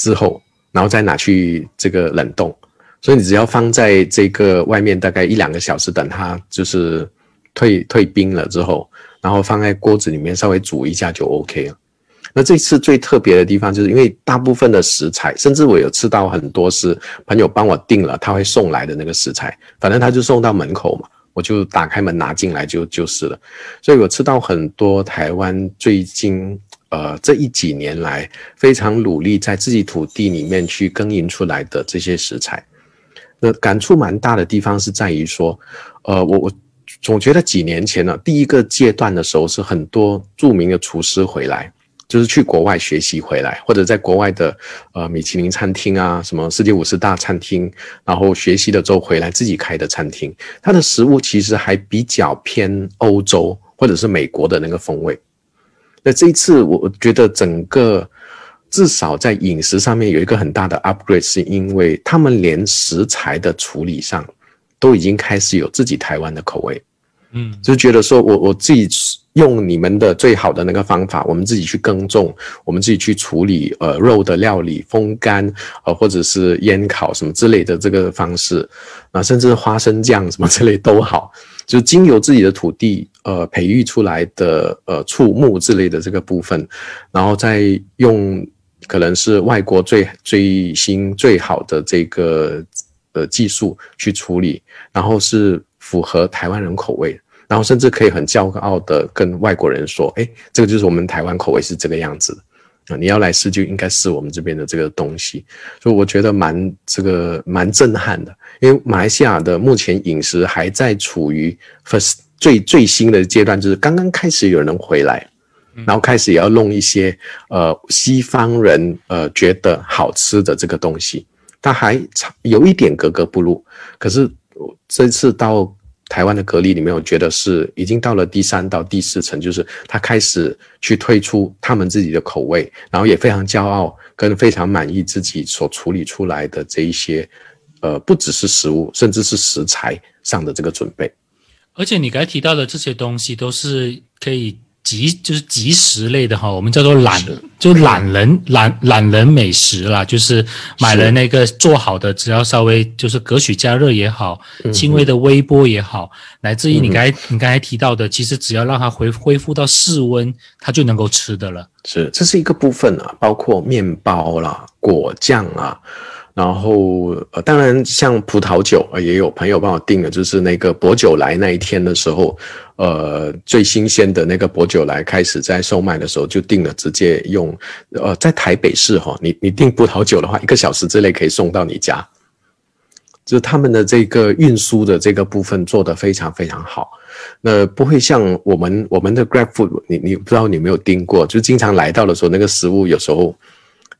之后，然后再拿去这个冷冻，所以你只要放在这个外面大概一两个小时，等它就是退退冰了之后，然后放在锅子里面稍微煮一下就 OK 了。那这次最特别的地方，就是因为大部分的食材，甚至我有吃到很多是朋友帮我订了，他会送来的那个食材，反正他就送到门口嘛，我就打开门拿进来就就是了。所以我吃到很多台湾最近。呃，这一几年来非常努力在自己土地里面去耕耘出来的这些食材，那感触蛮大的地方是在于说，呃，我我总觉得几年前呢，第一个阶段的时候是很多著名的厨师回来，就是去国外学习回来，或者在国外的呃米其林餐厅啊，什么世界五十大餐厅，然后学习了之后回来自己开的餐厅，它的食物其实还比较偏欧洲或者是美国的那个风味。那这一次，我觉得整个至少在饮食上面有一个很大的 upgrade，是因为他们连食材的处理上都已经开始有自己台湾的口味，嗯，就觉得说我我自己用你们的最好的那个方法，我们自己去耕种，我们自己去处理呃肉的料理，风干呃或者是烟烤什么之类的这个方式，啊，甚至花生酱什么之类都好。[laughs] 就经由自己的土地，呃，培育出来的呃畜牧之类的这个部分，然后再用可能是外国最最新最好的这个呃技术去处理，然后是符合台湾人口味，然后甚至可以很骄傲的跟外国人说，哎，这个就是我们台湾口味是这个样子。啊，你要来试就应该试我们这边的这个东西，所以我觉得蛮这个蛮震撼的。因为马来西亚的目前饮食还在处于 first 最最新的阶段，就是刚刚开始有人回来，然后开始也要弄一些呃西方人呃觉得好吃的这个东西，他还差有一点格格不入。可是这次到。台湾的隔离里面，我觉得是已经到了第三到第四层，就是他开始去推出他们自己的口味，然后也非常骄傲跟非常满意自己所处理出来的这一些，呃，不只是食物，甚至是食材上的这个准备。而且你刚才提到的这些东西都是可以。即就是即食类的哈，我们叫做懒，就懒人懒懒人美食啦，就是买了那个做好的，只要稍微就是隔水加热也好，轻微的微波也好，来自于你刚才你刚才提到的，其实只要让它恢恢复到室温，它就能够吃的了。是，这是一个部分啊，包括面包啦、果酱啊。然后，呃，当然，像葡萄酒，也有朋友帮我订了，就是那个薄酒来那一天的时候，呃，最新鲜的那个薄酒来开始在售卖的时候，就订了，直接用，呃，在台北市哈，你你订葡萄酒的话，一个小时之内可以送到你家，就是他们的这个运输的这个部分做得非常非常好，那不会像我们我们的 Grab Food，你你不知道你有没有订过，就经常来到的时候，那个食物有时候。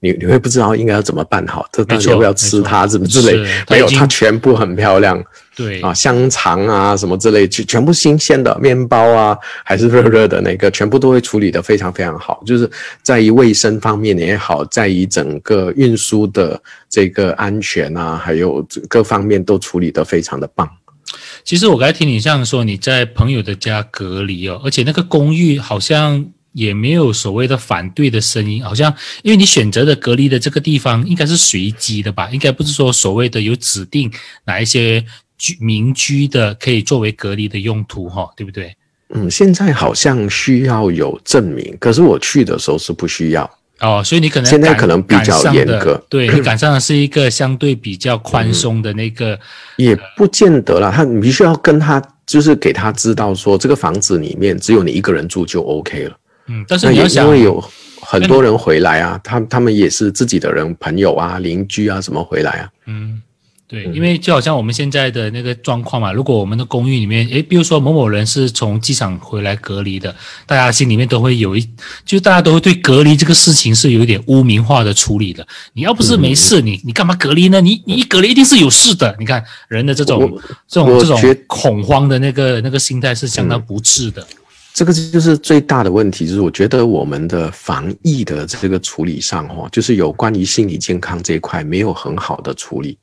你你会不知道应该要怎么办好，这到底要不要吃它，什么之类？没有，它全部很漂亮。对啊，香肠啊什么之类，全全部新鲜的面包啊，还是热热的那个，全部都会处理的非常非常好。就是在于卫生方面也好，在于整个运输的这个安全啊，还有各方面都处理的非常的棒。其实我刚才听你这样说，你在朋友的家隔离哦，而且那个公寓好像。也没有所谓的反对的声音，好像因为你选择的隔离的这个地方应该是随机的吧？应该不是说所谓的有指定哪一些居民居的可以作为隔离的用途哈，对不对？嗯，现在好像需要有证明，可是我去的时候是不需要哦，所以你可能现在可能比较严格，对你 [clears throat] 赶上的是一个相对比较宽松的那个，也不见得了，他你必须要跟他就是给他知道说这个房子里面只有你一个人住就 OK 了。嗯，但是你要想，因为有很多人回来啊，他他们也是自己的人、朋友啊、邻居啊什么回来啊。嗯，对，因为就好像我们现在的那个状况嘛，如果我们的公寓里面，诶，比如说某某人是从机场回来隔离的，大家心里面都会有一，就大家都会对隔离这个事情是有一点污名化的处理的。你要不是没事，你你干嘛隔离呢？你你一隔离一定是有事的。你看人的这种这种这种恐慌的那个那个心态是相当不智的。这个就是最大的问题，就是我觉得我们的防疫的这个处理上，哈，就是有关于心理健康这一块没有很好的处理。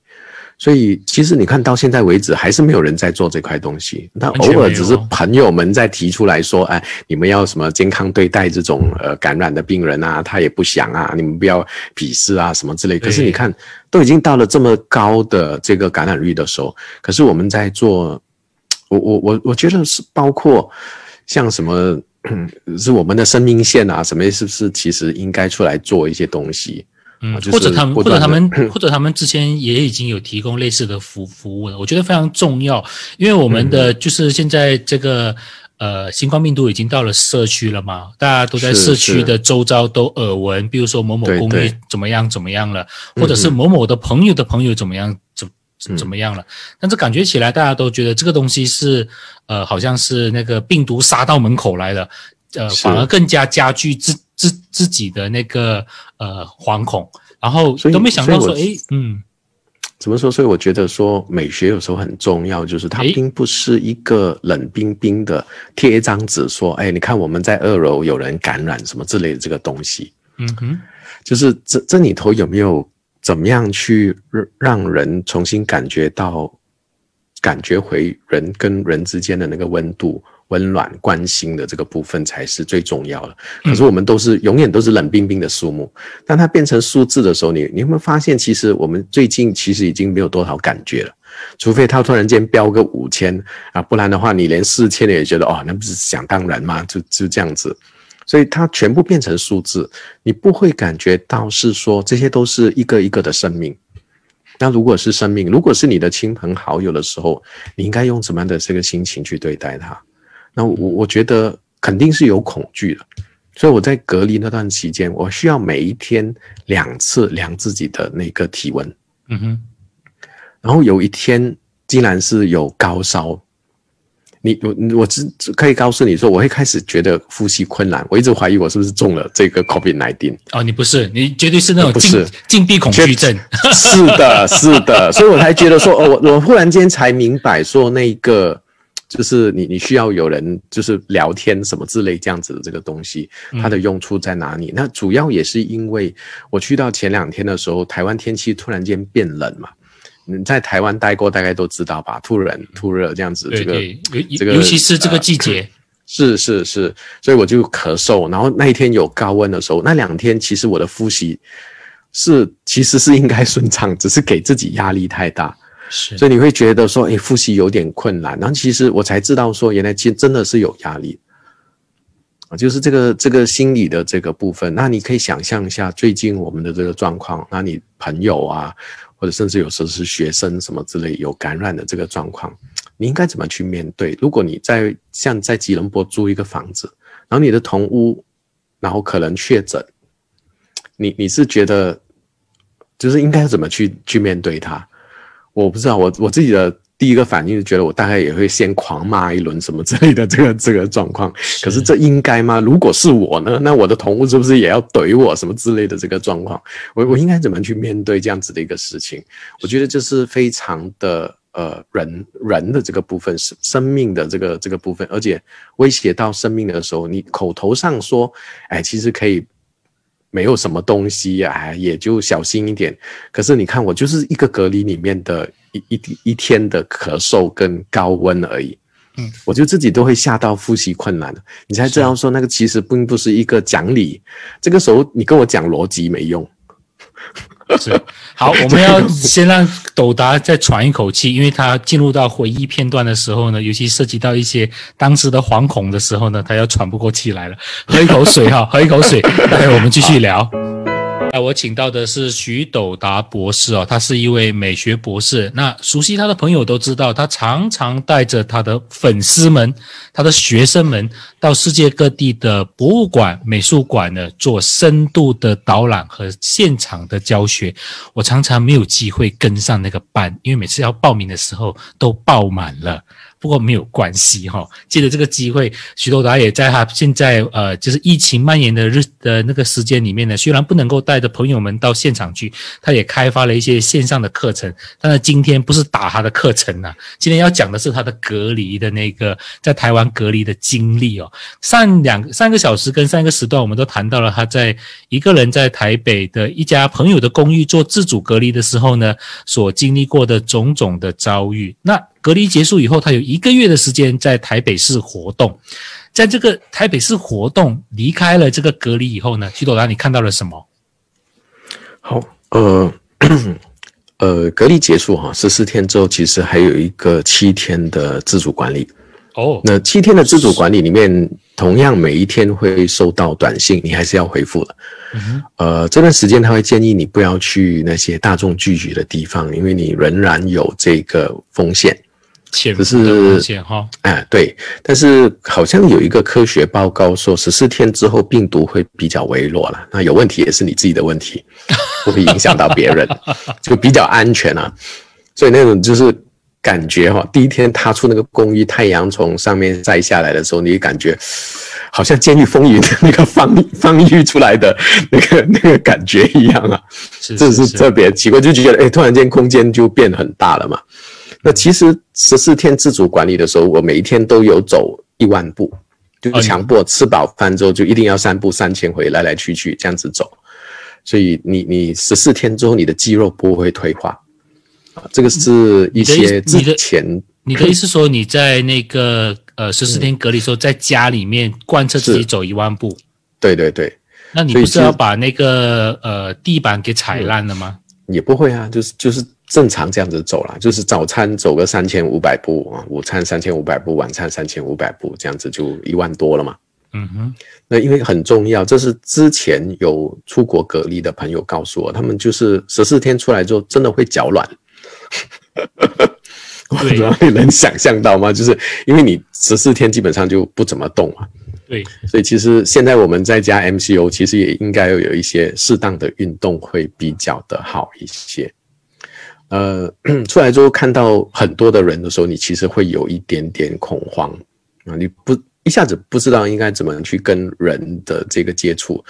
所以其实你看到现在为止，还是没有人在做这块东西。那偶尔只是朋友们在提出来说：“哎，你们要什么健康对待这种呃感染的病人啊？”他也不想啊，你们不要鄙视啊什么之类。可是你看，都已经到了这么高的这个感染率的时候，可是我们在做，我我我我觉得是包括像什么 [clears throat] 是我们的生命线啊，什么是不是其实应该出来做一些东西。嗯，或者他们，或者他们，[clears throat] 或者他们之前也已经有提供类似的服服务了。我觉得非常重要，因为我们的就是现在这个呃新冠病毒已经到了社区了嘛，大家都在社区的周遭都耳闻，比如说某某公寓怎么样怎么样了，或者是某某的朋友的朋友怎么样怎怎么样了。但是感觉起来，大家都觉得这个东西是呃，好像是那个病毒杀到门口来了，呃，反而更加加剧自。自自己的那个呃惶恐，然后都没想到说，哎，嗯，怎么说？所以我觉得说美学有时候很重要，就是它并不是一个冷冰冰的贴一张纸说，哎，你看我们在二楼有人感染什么之类的这个东西，嗯哼，就是这这里头有没有怎么样去让人重新感觉到，感觉回人跟人之间的那个温度。温暖关心的这个部分才是最重要的。可是我们都是永远都是冷冰冰的数目。当它变成数字的时候，你你有没有发现，其实我们最近其实已经没有多少感觉了。除非它突然间飙个五千啊，不然的话，你连四千也觉得哦，那不是想当然吗？就就这样子。所以它全部变成数字，你不会感觉到是说这些都是一个一个的生命。那如果是生命，如果是你的亲朋好友的时候，你应该用什么样的这个心情去对待他？那我我觉得肯定是有恐惧的，所以我在隔离那段期间，我需要每一天两次量自己的那个体温，嗯哼，然后有一天竟然是有高烧，你我我只可以告诉你说，我会开始觉得呼吸困难，我一直怀疑我是不是中了这个 COVID nineteen。哦，你不是，你绝对是那种禁禁闭恐惧症，是的，是的，所以我才觉得说，哦，我我忽然间才明白说那个。就是你，你需要有人，就是聊天什么之类这样子的这个东西，它的用处在哪里？那主要也是因为我去到前两天的时候，台湾天气突然间变冷嘛。你在台湾待过，大概都知道吧？突冷突热这样子，这个这个，尤其是这个季节，是是是，所以我就咳嗽。然后那一天有高温的时候，那两天其实我的呼吸是其实是应该顺畅，只是给自己压力太大。是，所以你会觉得说，哎，呼吸有点困难。然后其实我才知道说，原来其实真的是有压力啊，就是这个这个心理的这个部分。那你可以想象一下，最近我们的这个状况，那你朋友啊，甚至有时候是学生什么之类有感染的这个状况，你应该怎么去面对？如果你在像在吉隆坡租一个房子，然后你的同屋，然后可能确诊，你你是觉得就是应该怎么去去面对它？我不知道，我我自己的第一个反应就觉得我大概也会先狂骂一轮什么之类的这个这个状况。可是这应该吗？如果是我呢？那我的同物是不是也要怼我什么之类的这个状况？我我应该怎么去面对这样子的一个事情？我觉得这是非常的呃人人的这个部分是生命的这个这个部分，而且威胁到生命的时候，你口头上说，哎，其实可以。没有什么东西啊，也就小心一点。可是你看，我就是一个隔离里面的一一一天的咳嗽跟高温而已。嗯，我就自己都会吓到呼吸困难你才知道说那个其实并不是一个讲理。这个时候你跟我讲逻辑没用。[laughs] 是好，[laughs] 我们要先让斗达再喘一口气，因为他进入到回忆片段的时候呢，尤其涉及到一些当时的惶恐的时候呢，他要喘不过气来了。喝一口水哈，喝一口水，待会我们继续聊。我请到的是徐斗达博士哦，他是一位美学博士。那熟悉他的朋友都知道，他常常带着他的粉丝们、他的学生们到世界各地的博物馆、美术馆呢，做深度的导览和现场的教学。我常常没有机会跟上那个班，因为每次要报名的时候都爆满了。不过没有关系哈，借着这个机会，徐多达也在他现在呃，就是疫情蔓延的日的那个时间里面呢，虽然不能够带着朋友们到现场去，他也开发了一些线上的课程。但是今天不是打他的课程呐，今天要讲的是他的隔离的那个在台湾隔离的经历哦。上两三个小时跟上一个时段，我们都谈到了他在一个人在台北的一家朋友的公寓做自主隔离的时候呢，所经历过的种种的遭遇。那隔离结束以后，他有一个月的时间在台北市活动。在这个台北市活动离开了这个隔离以后呢，徐朵拉，你看到了什么？好，呃，[clears throat] 呃，隔离结束哈，十四天之后，其实还有一个七天的自主管理。哦，那七天的自主管理里面，同样每一天会收到短信，你还是要回复的。呃，这段时间他会建议你不要去那些大众聚集的地方，因为你仍然有这个风险。可是哈，哎，对，但是好像有一个科学报告说，十四天之后病毒会比较微弱了。那有问题也是你自己的问题，不会影响到别人，[laughs] 就比较安全啊。所以那种就是感觉哈，第一天踏出那个公寓，太阳从上面晒下来的时候，你感觉好像《监狱风云》的那个放放狱出来的那个那个感觉一样啊，这是特别奇怪，就觉得哎，突然间空间就变很大了嘛。那其实十四天自主管理的时候，我每一天都有走一万步，就强迫吃饱饭之后就一定要散步三千回，来来去去这样子走。所以你你十四天之后，你的肌肉不会退化啊。这个是一些之前你的意思说你在那个呃十四天隔离时候，在家里面贯彻自己走一万步。对对对。那你不是要把那个呃地板给踩烂了吗？也不会啊，就是就是。正常这样子走了，就是早餐走个三千五百步啊，午餐三千五百步，晚餐三千五百步，这样子就一万多了嘛。嗯哼，那因为很重要，这是之前有出国隔离的朋友告诉我，他们就是十四天出来之后真的会脚软。[laughs] 我不知道你能想象到吗？就是因为你十四天基本上就不怎么动嘛。对，所以其实现在我们在家 MCO，其实也应该要有一些适当的运动会比较的好一些。呃，[clears throat] 出来之后看到很多的人的时候，你其实会有一点点恐慌啊，你不一下子不知道应该怎么去跟人的这个接触。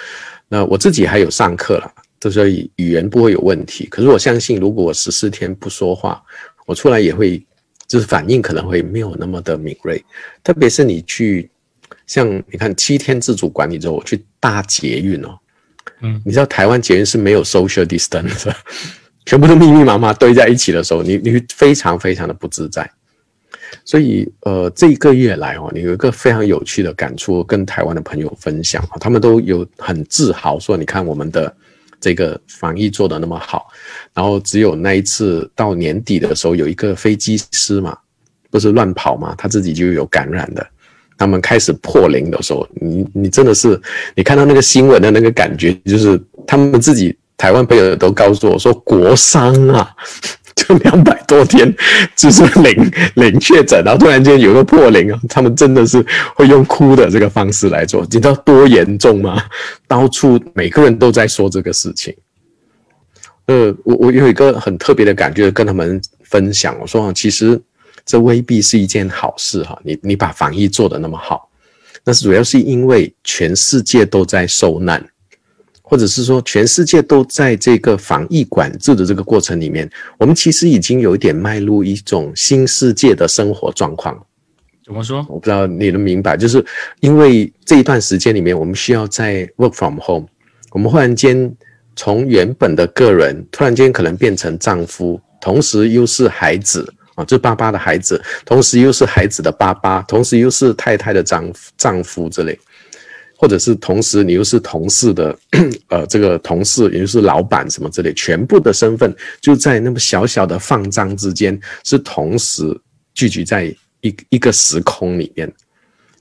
那我自己还有上课了，所以语言不会有问题。可是我相信，如果我十四天不说话，我出来也会就是反应可能会没有那么的敏锐。特别是你去像你看七天自主管理之后，我去搭捷运哦，嗯，你知道台湾捷运是没有 social distance。全部都密密麻麻堆在一起的时候，[laughs] 你你非常非常的不自在。所以，呃，这一个月来哦，你有一个非常有趣的感触，跟台湾的朋友分享，他们都有很自豪说：“你看我们的这个防疫做的那么好。”然后只有那一次到年底的时候，有一个飞机师嘛，不是乱跑嘛，他自己就有感染的。他们开始破零的时候，你你真的是你看到那个新闻的那个感觉，就是他们自己。台湾朋友都告诉我说，国商啊，[laughs] 就两百多天，就是零零 [laughs] 确诊，然后突然间有个破零啊，他们真的是会用哭的这个方式来做，你知道多严重吗？到处每个人都在说这个事情。呃，我我有一个很特别的感觉跟他们分享，我说其实这未必是一件好事哈，你你把防疫做得那么好，那主要是因为全世界都在受难。或者是说，全世界都在这个防疫管制的这个过程里面，我们其实已经有一点迈入一种新世界的生活状况。怎么说？我不知道你能明白，就是因为这一段时间里面，我们需要在 work from home，我们忽然间从原本的个人，突然间可能变成丈夫，同时又是孩子啊，这爸爸的孩子，同时又是孩子的爸爸，同时又是太太的丈夫丈夫之类。或者是同时，你又是同事的，[clears throat] 呃，这个同事，也就是老板什么之类，全部的身份就在那么小小的放张之间，是同时聚集在一一个时空里面。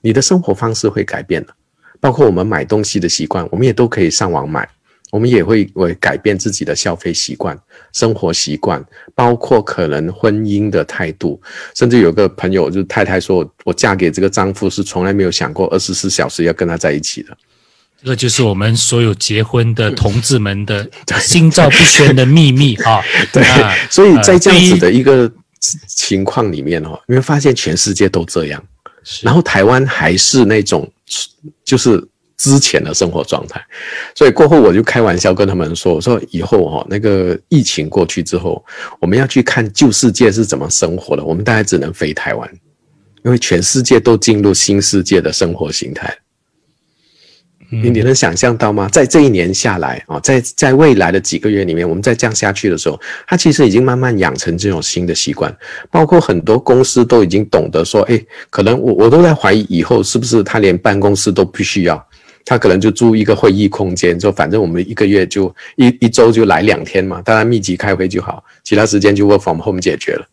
你的生活方式会改变的，包括我们买东西的习惯，我们也都可以上网买，我们也会为改变自己的消费习惯、生活习惯，包括可能婚姻的态度。甚至有个朋友，就是太太说：“我嫁给这个丈夫是从来没有想过二十四小时要跟他在一起的。”这个就是我们所有结婚的同志们的 [laughs] 心照不宣的秘密啊！[laughs] 对，所以在这样子的一个情况里面哦，你会发现全世界都这样，然后台湾还是那种就是。之前的生活状态，所以过后我就开玩笑跟他们说：“我说以后哈，那个疫情过去之后，我们要去看旧世界是怎么生活的，我们大概只能飞台湾，因为全世界都进入新世界的生活形态。”你你能想象到吗？在这一年下来啊，在在未来的几个月里面，我们再这样下去的时候，他其实已经慢慢养成这种新的习惯，包括很多公司都已经懂得说：“哎，可能我我都在怀疑以后是不是他连办公室都不需要。”他可能就租一个会议空间，就反正我们一个月就一一周就来两天嘛，大家密集开会就好，其他时间就 work from home 解决了，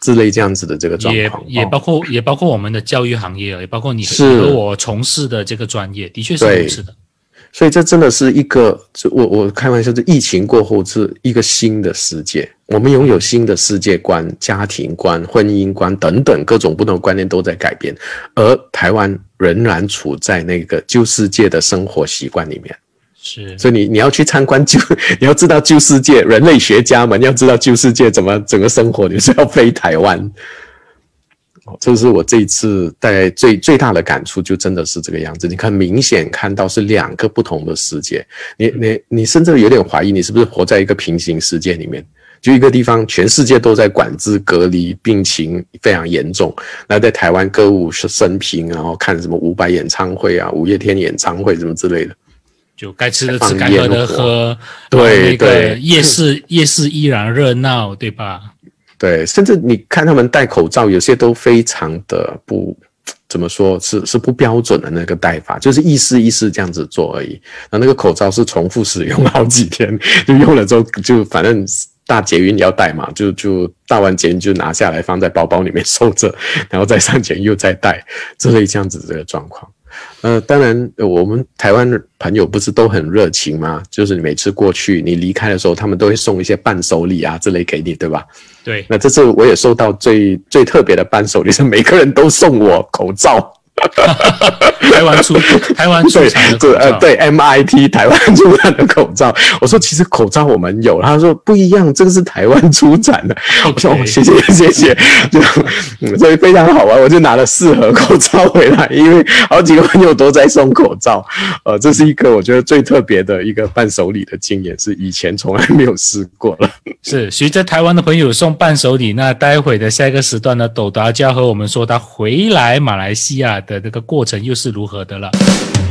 之类这样子的这个状况，也也包括也包括我们的教育行业，也包括你和我从事的这个专业，的确是如此的。所以这真的是一个，我我开玩笑，是疫情过后是一个新的世界，我们拥有新的世界观、家庭观、婚姻观等等各种不同的观念都在改变，而台湾仍然处在那个旧世界的生活习惯里面。是，所以你你要去参观旧，[laughs] 你要知道旧世界，人类学家们要知道旧世界怎么整个生活，你是要飞台湾。这是我这一次带最最大的感触，就真的是这个样子。你看，明显看到是两个不同的世界。你你你甚至有点怀疑，你是不是活在一个平行世界里面？就一个地方，全世界都在管制、隔离，病情非常严重。那在台湾歌舞升平，然后看什么五百演唱会啊、五月天演唱会什么之类的，就该吃的吃，该喝的喝。对对，夜市夜市依然热闹，对吧？对，甚至你看他们戴口罩，有些都非常的不怎么说，是是不标准的那个戴法，就是意思意思这样子做而已。那那个口罩是重复使用好几天，[laughs] 就用了之后就反正大捷运要戴嘛，就就大完捷运就拿下来放在包包里面收着，然后再上捷运又再戴，之类这样子这个状况。呃，当然，我们台湾的朋友不是都很热情吗？就是你每次过去，你离开的时候，他们都会送一些伴手礼啊之类给你，对吧？对。那这次我也收到最最特别的伴手礼，是每个人都送我口罩。[laughs] 台湾出 [laughs] 台湾出产的口罩，呃，对，MIT 台湾出产的口罩。我说其实口罩我们有，他说不一样，这个是台湾出产的。我说谢谢谢谢，就所以非常好玩。我就拿了四盒口罩回来，因为好几个朋友都在送口罩。呃，这是一个我觉得最特别的一个伴手礼的经验，是以前从来没有试过了。是随着台湾的朋友送伴手礼，那待会的下一个时段呢，斗达就要和我们说他回来马来西亚。的这个过程又是如何的了？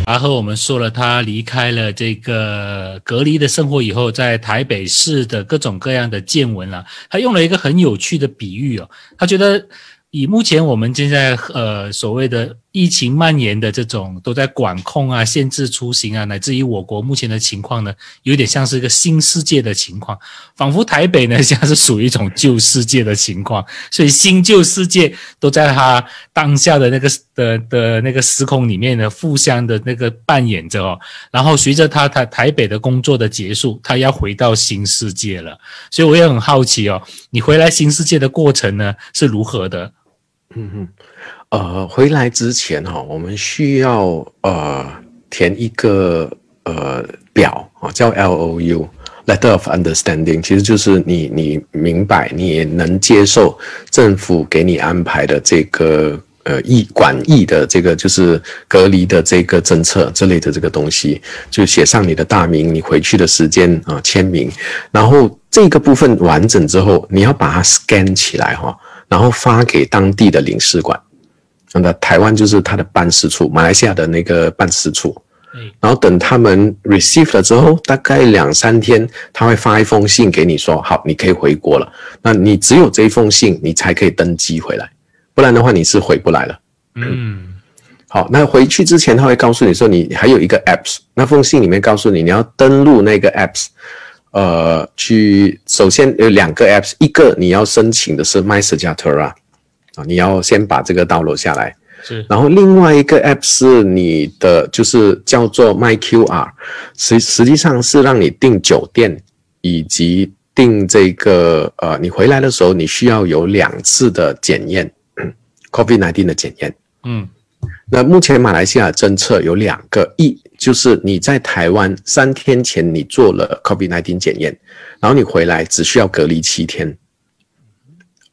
然后我们说了，他离开了这个隔离的生活以后，在台北市的各种各样的见闻了。他用了一个很有趣的比喻哦，他觉得。以目前我们现在呃所谓的疫情蔓延的这种都在管控啊、限制出行啊，乃至于我国目前的情况呢，有点像是一个新世界的情况，仿佛台北呢像是属于一种旧世界的情况，所以新旧世界都在他当下的那个的的那个时空里面呢互相的那个扮演着哦。然后随着他他台北的工作的结束，他要回到新世界了，所以我也很好奇哦，你回来新世界的过程呢是如何的？嗯哼，呃，回来之前哈，我们需要呃填一个呃表啊，叫 L O U Letter of Understanding，其实就是你你明白，你也能接受政府给你安排的这个呃疫管疫的这个就是隔离的这个政策之类的这个东西，就写上你的大名，你回去的时间啊，签名，然后这个部分完整之后，你要把它 scan 起来哈。然后发给当地的领事馆，那台湾就是他的办事处，马来西亚的那个办事处。然后等他们 receive 了之后，大概两三天，他会发一封信给你，说好，你可以回国了。那你只有这一封信，你才可以登机回来，不然的话你是回不来了。嗯，好，那回去之前他会告诉你说，你还有一个 apps，那封信里面告诉你，你要登录那个 apps。呃，去首先有两个 apps，一个你要申请的是 MySejahtera 啊，你要先把这个 download 下来，是，然后另外一个 app 是你的，就是叫做 MyQR，实实际上是让你订酒店以及订这个呃，你回来的时候你需要有两次的检验，[coughs] COVID-19 的检验。嗯，那目前马来西亚政策有两个，一就是你在台湾三天前你做了 COVID-19 检验，然后你回来只需要隔离七天；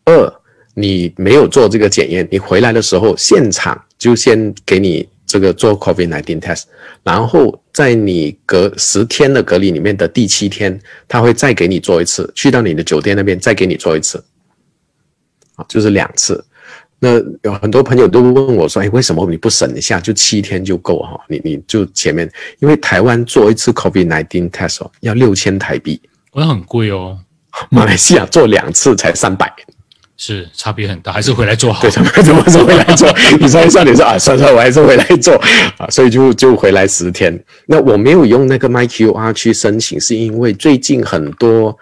二你没有做这个检验，你回来的时候现场就先给你这个做 COVID-19 test，然后在你隔十天的隔离里面的第七天，他会再给你做一次，去到你的酒店那边再给你做一次，啊，就是两次。那有很多朋友都问我说：“哎，为什么你不省一下，就七天就够哈？你你就前面，因为台湾做一次 COVID-19 test 哦，要六千台币，我很贵哦。马来西亚做两次才三百，是差别很大，还是回来做好？对，怎么怎么说回来做？[laughs] 你算一算，你说啊，算算，我还是回来做 [laughs] 啊，所以就就回来十天。那我没有用那个 MyQR 去申请，是因为最近很多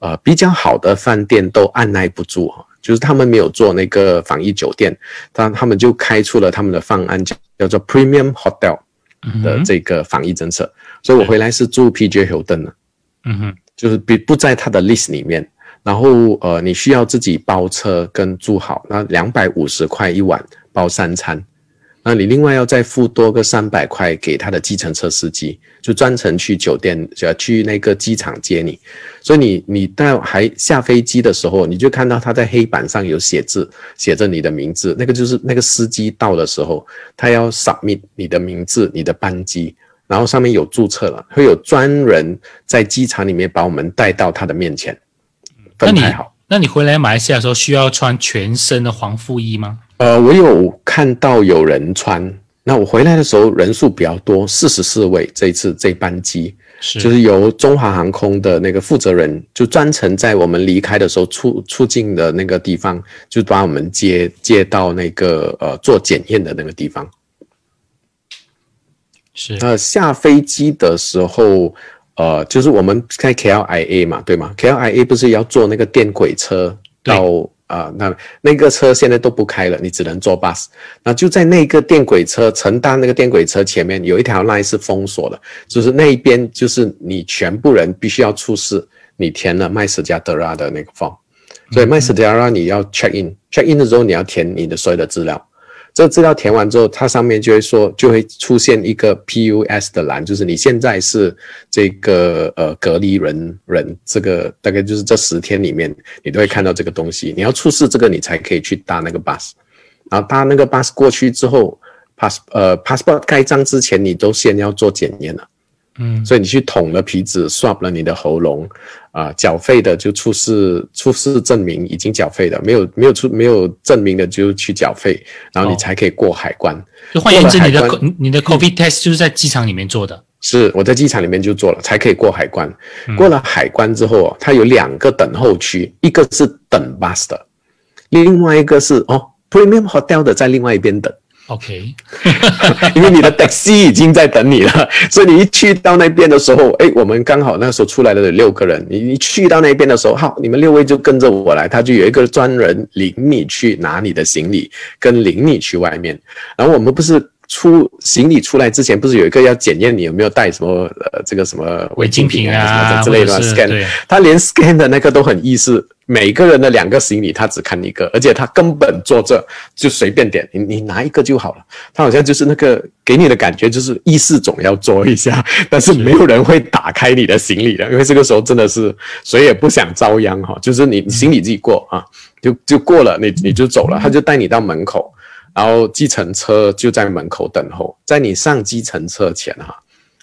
呃比较好的饭店都按耐不住哈。就是他们没有做那个防疫酒店，但他们就开出了他们的方案，叫叫做 Premium Hotel 的这个防疫政策。所以我回来是住 PJ Hilton 的，嗯哼，就是不不在他的 list 里面。然后呃，你需要自己包车跟住好，那两百五十块一晚包三餐。那你另外要再付多个三百块给他的计程车司机，就专程去酒店，就去那个机场接你。所以你你到还下飞机的时候，你就看到他在黑板上有写字，写着你的名字。那个就是那个司机到的时候，他要 submit 你的名字、你的班机，然后上面有注册了，会有专人在机场里面把我们带到他的面前。那你那你回来马来西亚的时候需要穿全身的防护衣吗？呃，我有看到有人穿。那我回来的时候人数比较多，四十四位。这一次这班机是就是由中华航空的那个负责人，就专程在我们离开的时候出出境的那个地方，就把我们接接到那个呃做检验的那个地方。是呃下飞机的时候，呃就是我们在 KLIA 嘛，对吗？KLIA 不是要坐那个电轨车到。啊，那那个车现在都不开了，你只能坐 bus。那就在那个电轨车，乘搭那个电轨车前面有一条 line 是封锁的，就是那一边就是你全部人必须要出示你填了麦斯加德拉的那个 form，所以麦斯加德拉你要 check in，check in 的时候你要填你的所有的资料。这资料填完之后，它上面就会说，就会出现一个 PUS 的栏，就是你现在是这个呃隔离人人，这个大概就是这十天里面，你都会看到这个东西。你要出示这个，你才可以去搭那个 bus。然后搭那个 bus 过去之后，pass 呃 passport 盖章之前，你都先要做检验了。嗯，所以你去捅了皮子，swab 了你的喉咙，啊，缴费的就出示出示证明已经缴费的，没有没有出没有证明的就去缴费，然后你才可以过海关。就换言之，你的你的 COVID test 就是在机场里面做的。是我在机场里面就做了，才可以过海关。过了海关之后，它有两个等候区，一个是等 bus 的，另外一个是哦 premium hotel 的在另外一边等。OK，[laughs] 因为你的 taxi 已经在等你了，[laughs] 所以你一去到那边的时候，哎，我们刚好那时候出来的有六个人，你一去到那边的时候，好，你们六位就跟着我来，他就有一个专人领你去拿你的行李，跟领你去外面，然后我们不是。出行李出来之前，不是有一个要检验你有没有带什么呃这个什么违禁品啊什么之类的 scan，他连 scan 的那个都很意思，每个人的两个行李他只看一个，而且他根本坐这就随便点，你你拿一个就好了。他好像就是那个给你的感觉就是意识总要做一下，但是没有人会打开你的行李的，因为这个时候真的是谁也不想遭殃哈，就是你行李自己过啊，就就过了，你你就走了，他就带你到门口。然后计程车就在门口等候，在你上计程车前哈，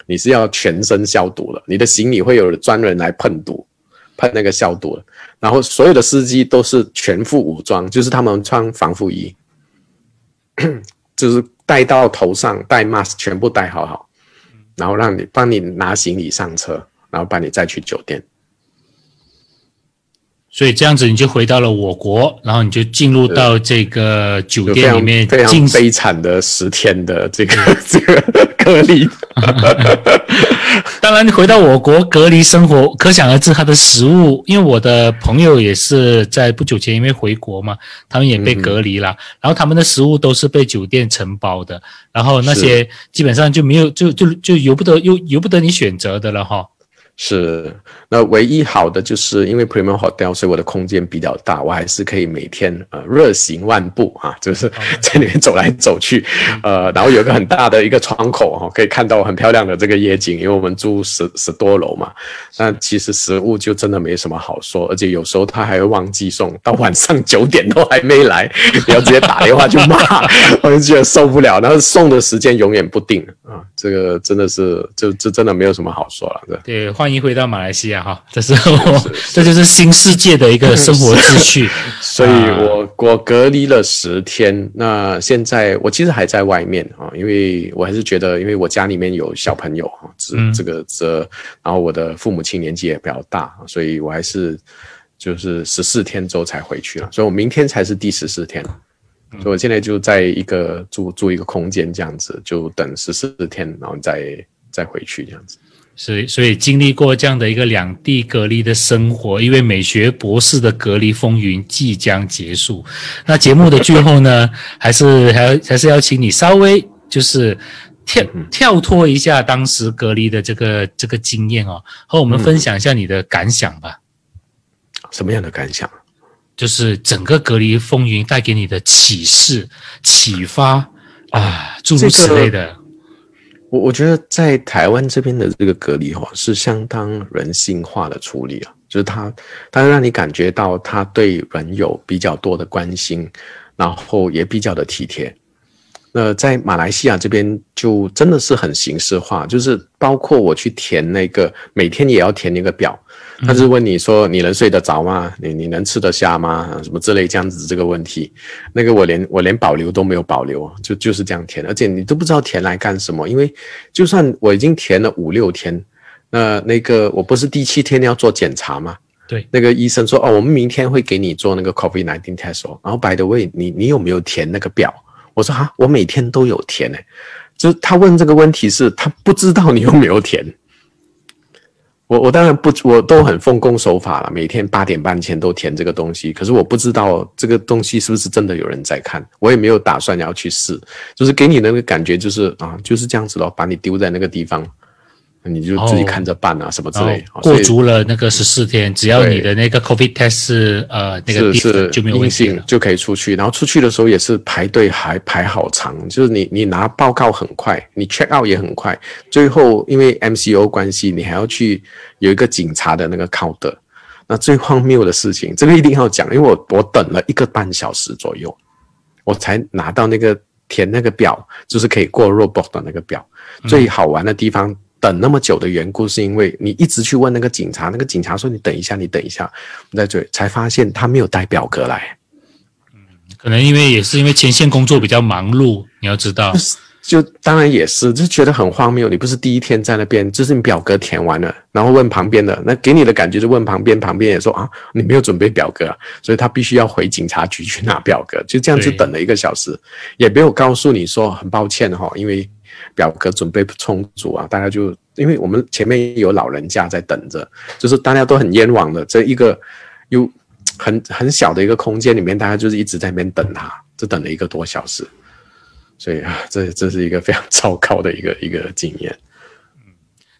你是要全身消毒的，你的行李会有专人来喷毒，喷那个消毒的。然后所有的司机都是全副武装，就是他们穿防护衣，就是戴到头上，戴 mask 全部戴好好，然后让你帮你拿行李上车，然后帮你再去酒店。所以这样子你就回到了我国，然后你就进入到这个酒店里面，非常悲惨的十天的这个 [laughs] 这个隔离。[laughs] 当然，回到我国隔离生活，可想而知，他的食物，因为我的朋友也是在不久前因为回国嘛，他们也被隔离了，然后他们的食物都是被酒店承包的，然后那些基本上就没有，就就就由不得，由由不得你选择的了哈。是，那唯一好的就是因为 Premium Hotel，所以我的空间比较大，我还是可以每天呃热行万步啊，就是 [laughs] 在里面走来走去，呃，然后有一个很大的一个窗口哈，可以看到很漂亮的这个夜景，因为我们住十十多楼嘛。那其实食物就真的没什么好说，而且有时候他还会忘记送，到晚上九点都还没来，你要直接打电话就骂，[laughs] 我就觉得受不了。然后送的时间永远不定啊，这个真的是，就这真的没有什么好说了，对。欢迎回到马来西亚哈，[laughs] 这是我，[laughs] 这就是新世界的一个生活秩序。[laughs] 所以我我隔离了十天，那现在我其实还在外面啊，因为我还是觉得，因为我家里面有小朋友哈，这这个这，然后我的父母亲年纪也比较大，所以我还是就是十四天之后才回去了，所以我明天才是第十四天，所以我现在就在一个住住一个空间这样子，就等十四天，然后再再回去这样子。所以，所以经历过这样的一个两地隔离的生活，因为美学博士的隔离风云即将结束。那节目的最后呢，还是 [laughs] 还要还是要请你稍微就是跳跳脱一下当时隔离的这个这个经验哦，和我们分享一下你的感想吧。什么样的感想？就是整个隔离风云带给你的启示、启发啊，诸如此类的。我我觉得在台湾这边的这个隔离哈是相当人性化的处理啊，就是他，他让你感觉到他对人有比较多的关心，然后也比较的体贴。那在马来西亚这边就真的是很形式化，就是包括我去填那个每天也要填那个表。他是问你说你能睡得着吗？你你能吃得下吗？什么之类这样子这个问题，那个我连我连保留都没有保留，就就是这样填，而且你都不知道填来干什么，因为就算我已经填了五六天，那那个我不是第七天要做检查吗？对，那个医生说哦，我们明天会给你做那个 COVID nineteen test 哦，然后 by the way，你你有没有填那个表？我说啊，我每天都有填诶，就是他问这个问题是他不知道你有没有填。我我当然不，我都很奉公守法了，每天八点半前都填这个东西。可是我不知道这个东西是不是真的有人在看，我也没有打算要去试，就是给你那个感觉，就是啊，就是这样子咯，把你丢在那个地方。你就自己看着办啊，什么之类。过足了那个十四天，只要你的那个 COVID test 是呃那个是就没有阴性，就可以出去。然后出去的时候也是排队，还排好长。就是你你拿报告很快，你 check out 也很快。最后因为 MCO 关系，你还要去有一个警察的那个 counter。那最荒谬的事情，这个一定要讲，因为我我等了一个半小时左右，我才拿到那个填那个表，就是可以过 robot 的那个表。最好玩的地方。等那么久的缘故，是因为你一直去问那个警察，那个警察说你等一下，你等一下，我在这才发现他没有带表格来。嗯，可能因为也是因为前线工作比较忙碌，你要知道，就当然也是，就觉得很荒谬。你不是第一天在那边，就是你表格填完了，然后问旁边的，那给你的感觉就问旁边，旁边也说啊，你没有准备表格，所以他必须要回警察局去拿表格，就这样子等了一个小时，也没有告诉你说很抱歉哈，因为。表格准备不充足啊，大家就因为我们前面有老人家在等着，就是大家都很冤枉的，这一个又很很小的一个空间里面，大家就是一直在那边等他，就等了一个多小时，所以啊，这这是一个非常糟糕的一个一个经验。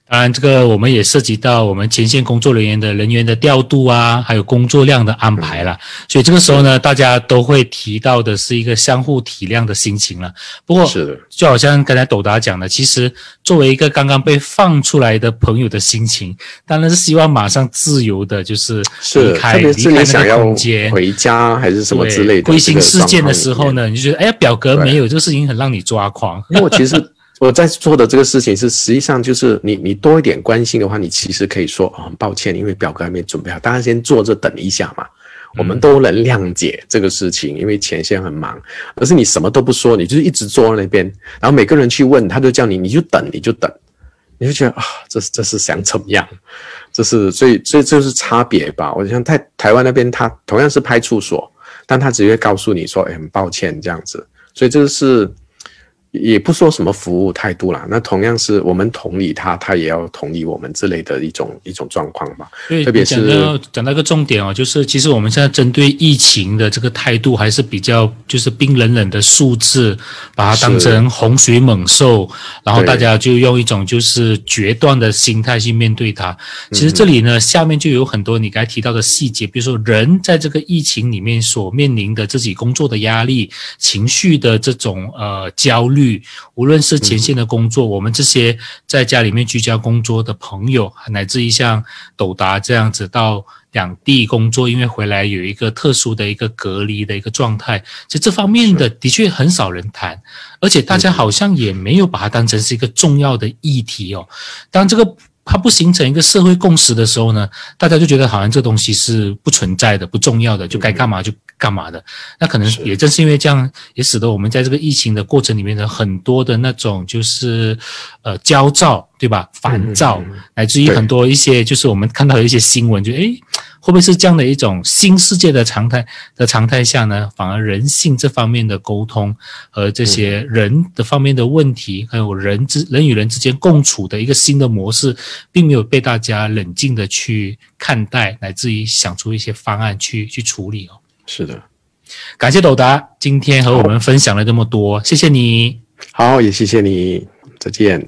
当然，这个我们也涉及到我们前线工作人员的人员的调度啊，还有工作量的安排了。所以这个时候呢，大家都会提到的是一个相互体谅的心情了。不过，是的，就好像刚才斗达讲的，其实作为一个刚刚被放出来的朋友的心情，当然是希望马上自由的，就是离开离开那个空间，回家还是什么之类的。归心似箭的时候呢，你就觉得哎呀，表格没有，这个事情很让你抓狂。因为我其实。我在做的这个事情是，实际上就是你你多一点关心的话，你其实可以说哦，很抱歉，因为表格还没准备好，大家先坐着等一下嘛。我们都能谅解这个事情，因为前线很忙。可是你什么都不说，你就是一直坐在那边，然后每个人去问，他就叫你，你就等，你就等，你就觉得啊，这这是想怎么样？这是所以所以这是差别吧？我想台台湾那边，他同样是派出所，但他直接告诉你说，哎，很抱歉这样子。所以这个是。也不说什么服务态度啦，那同样是我们同理他，他也要同理我们之类的一种一种状况吧。对，特别是讲到讲到一个重点哦，就是其实我们现在针对疫情的这个态度还是比较就是冰冷冷的数字，把它当成洪水猛兽，然后大家就用一种就是决断的心态去面对它。其实这里呢，下面就有很多你刚才提到的细节，比如说人在这个疫情里面所面临的自己工作的压力、情绪的这种呃焦虑。无论是前线的工作，我们这些在家里面居家工作的朋友，乃至于像斗达这样子到两地工作，因为回来有一个特殊的一个隔离的一个状态，其实这方面的的确很少人谈，而且大家好像也没有把它当成是一个重要的议题哦。当这个它不形成一个社会共识的时候呢，大家就觉得好像这东西是不存在的、不重要的，就该干嘛就干嘛的。那可能也正是因为这样，也使得我们在这个疫情的过程里面的很多的那种就是呃焦躁，对吧？烦躁，乃至于很多一些就是我们看到的一些新闻，就诶。会不会是这样的一种新世界的常态的常态下呢？反而人性这方面的沟通和这些人的方面的问题，还有人之人与人之间共处的一个新的模式，并没有被大家冷静的去看待，乃至于想出一些方案去去处理哦。是的，感谢斗达今天和我们分享了这么多，谢谢你。好，也谢谢你，再见。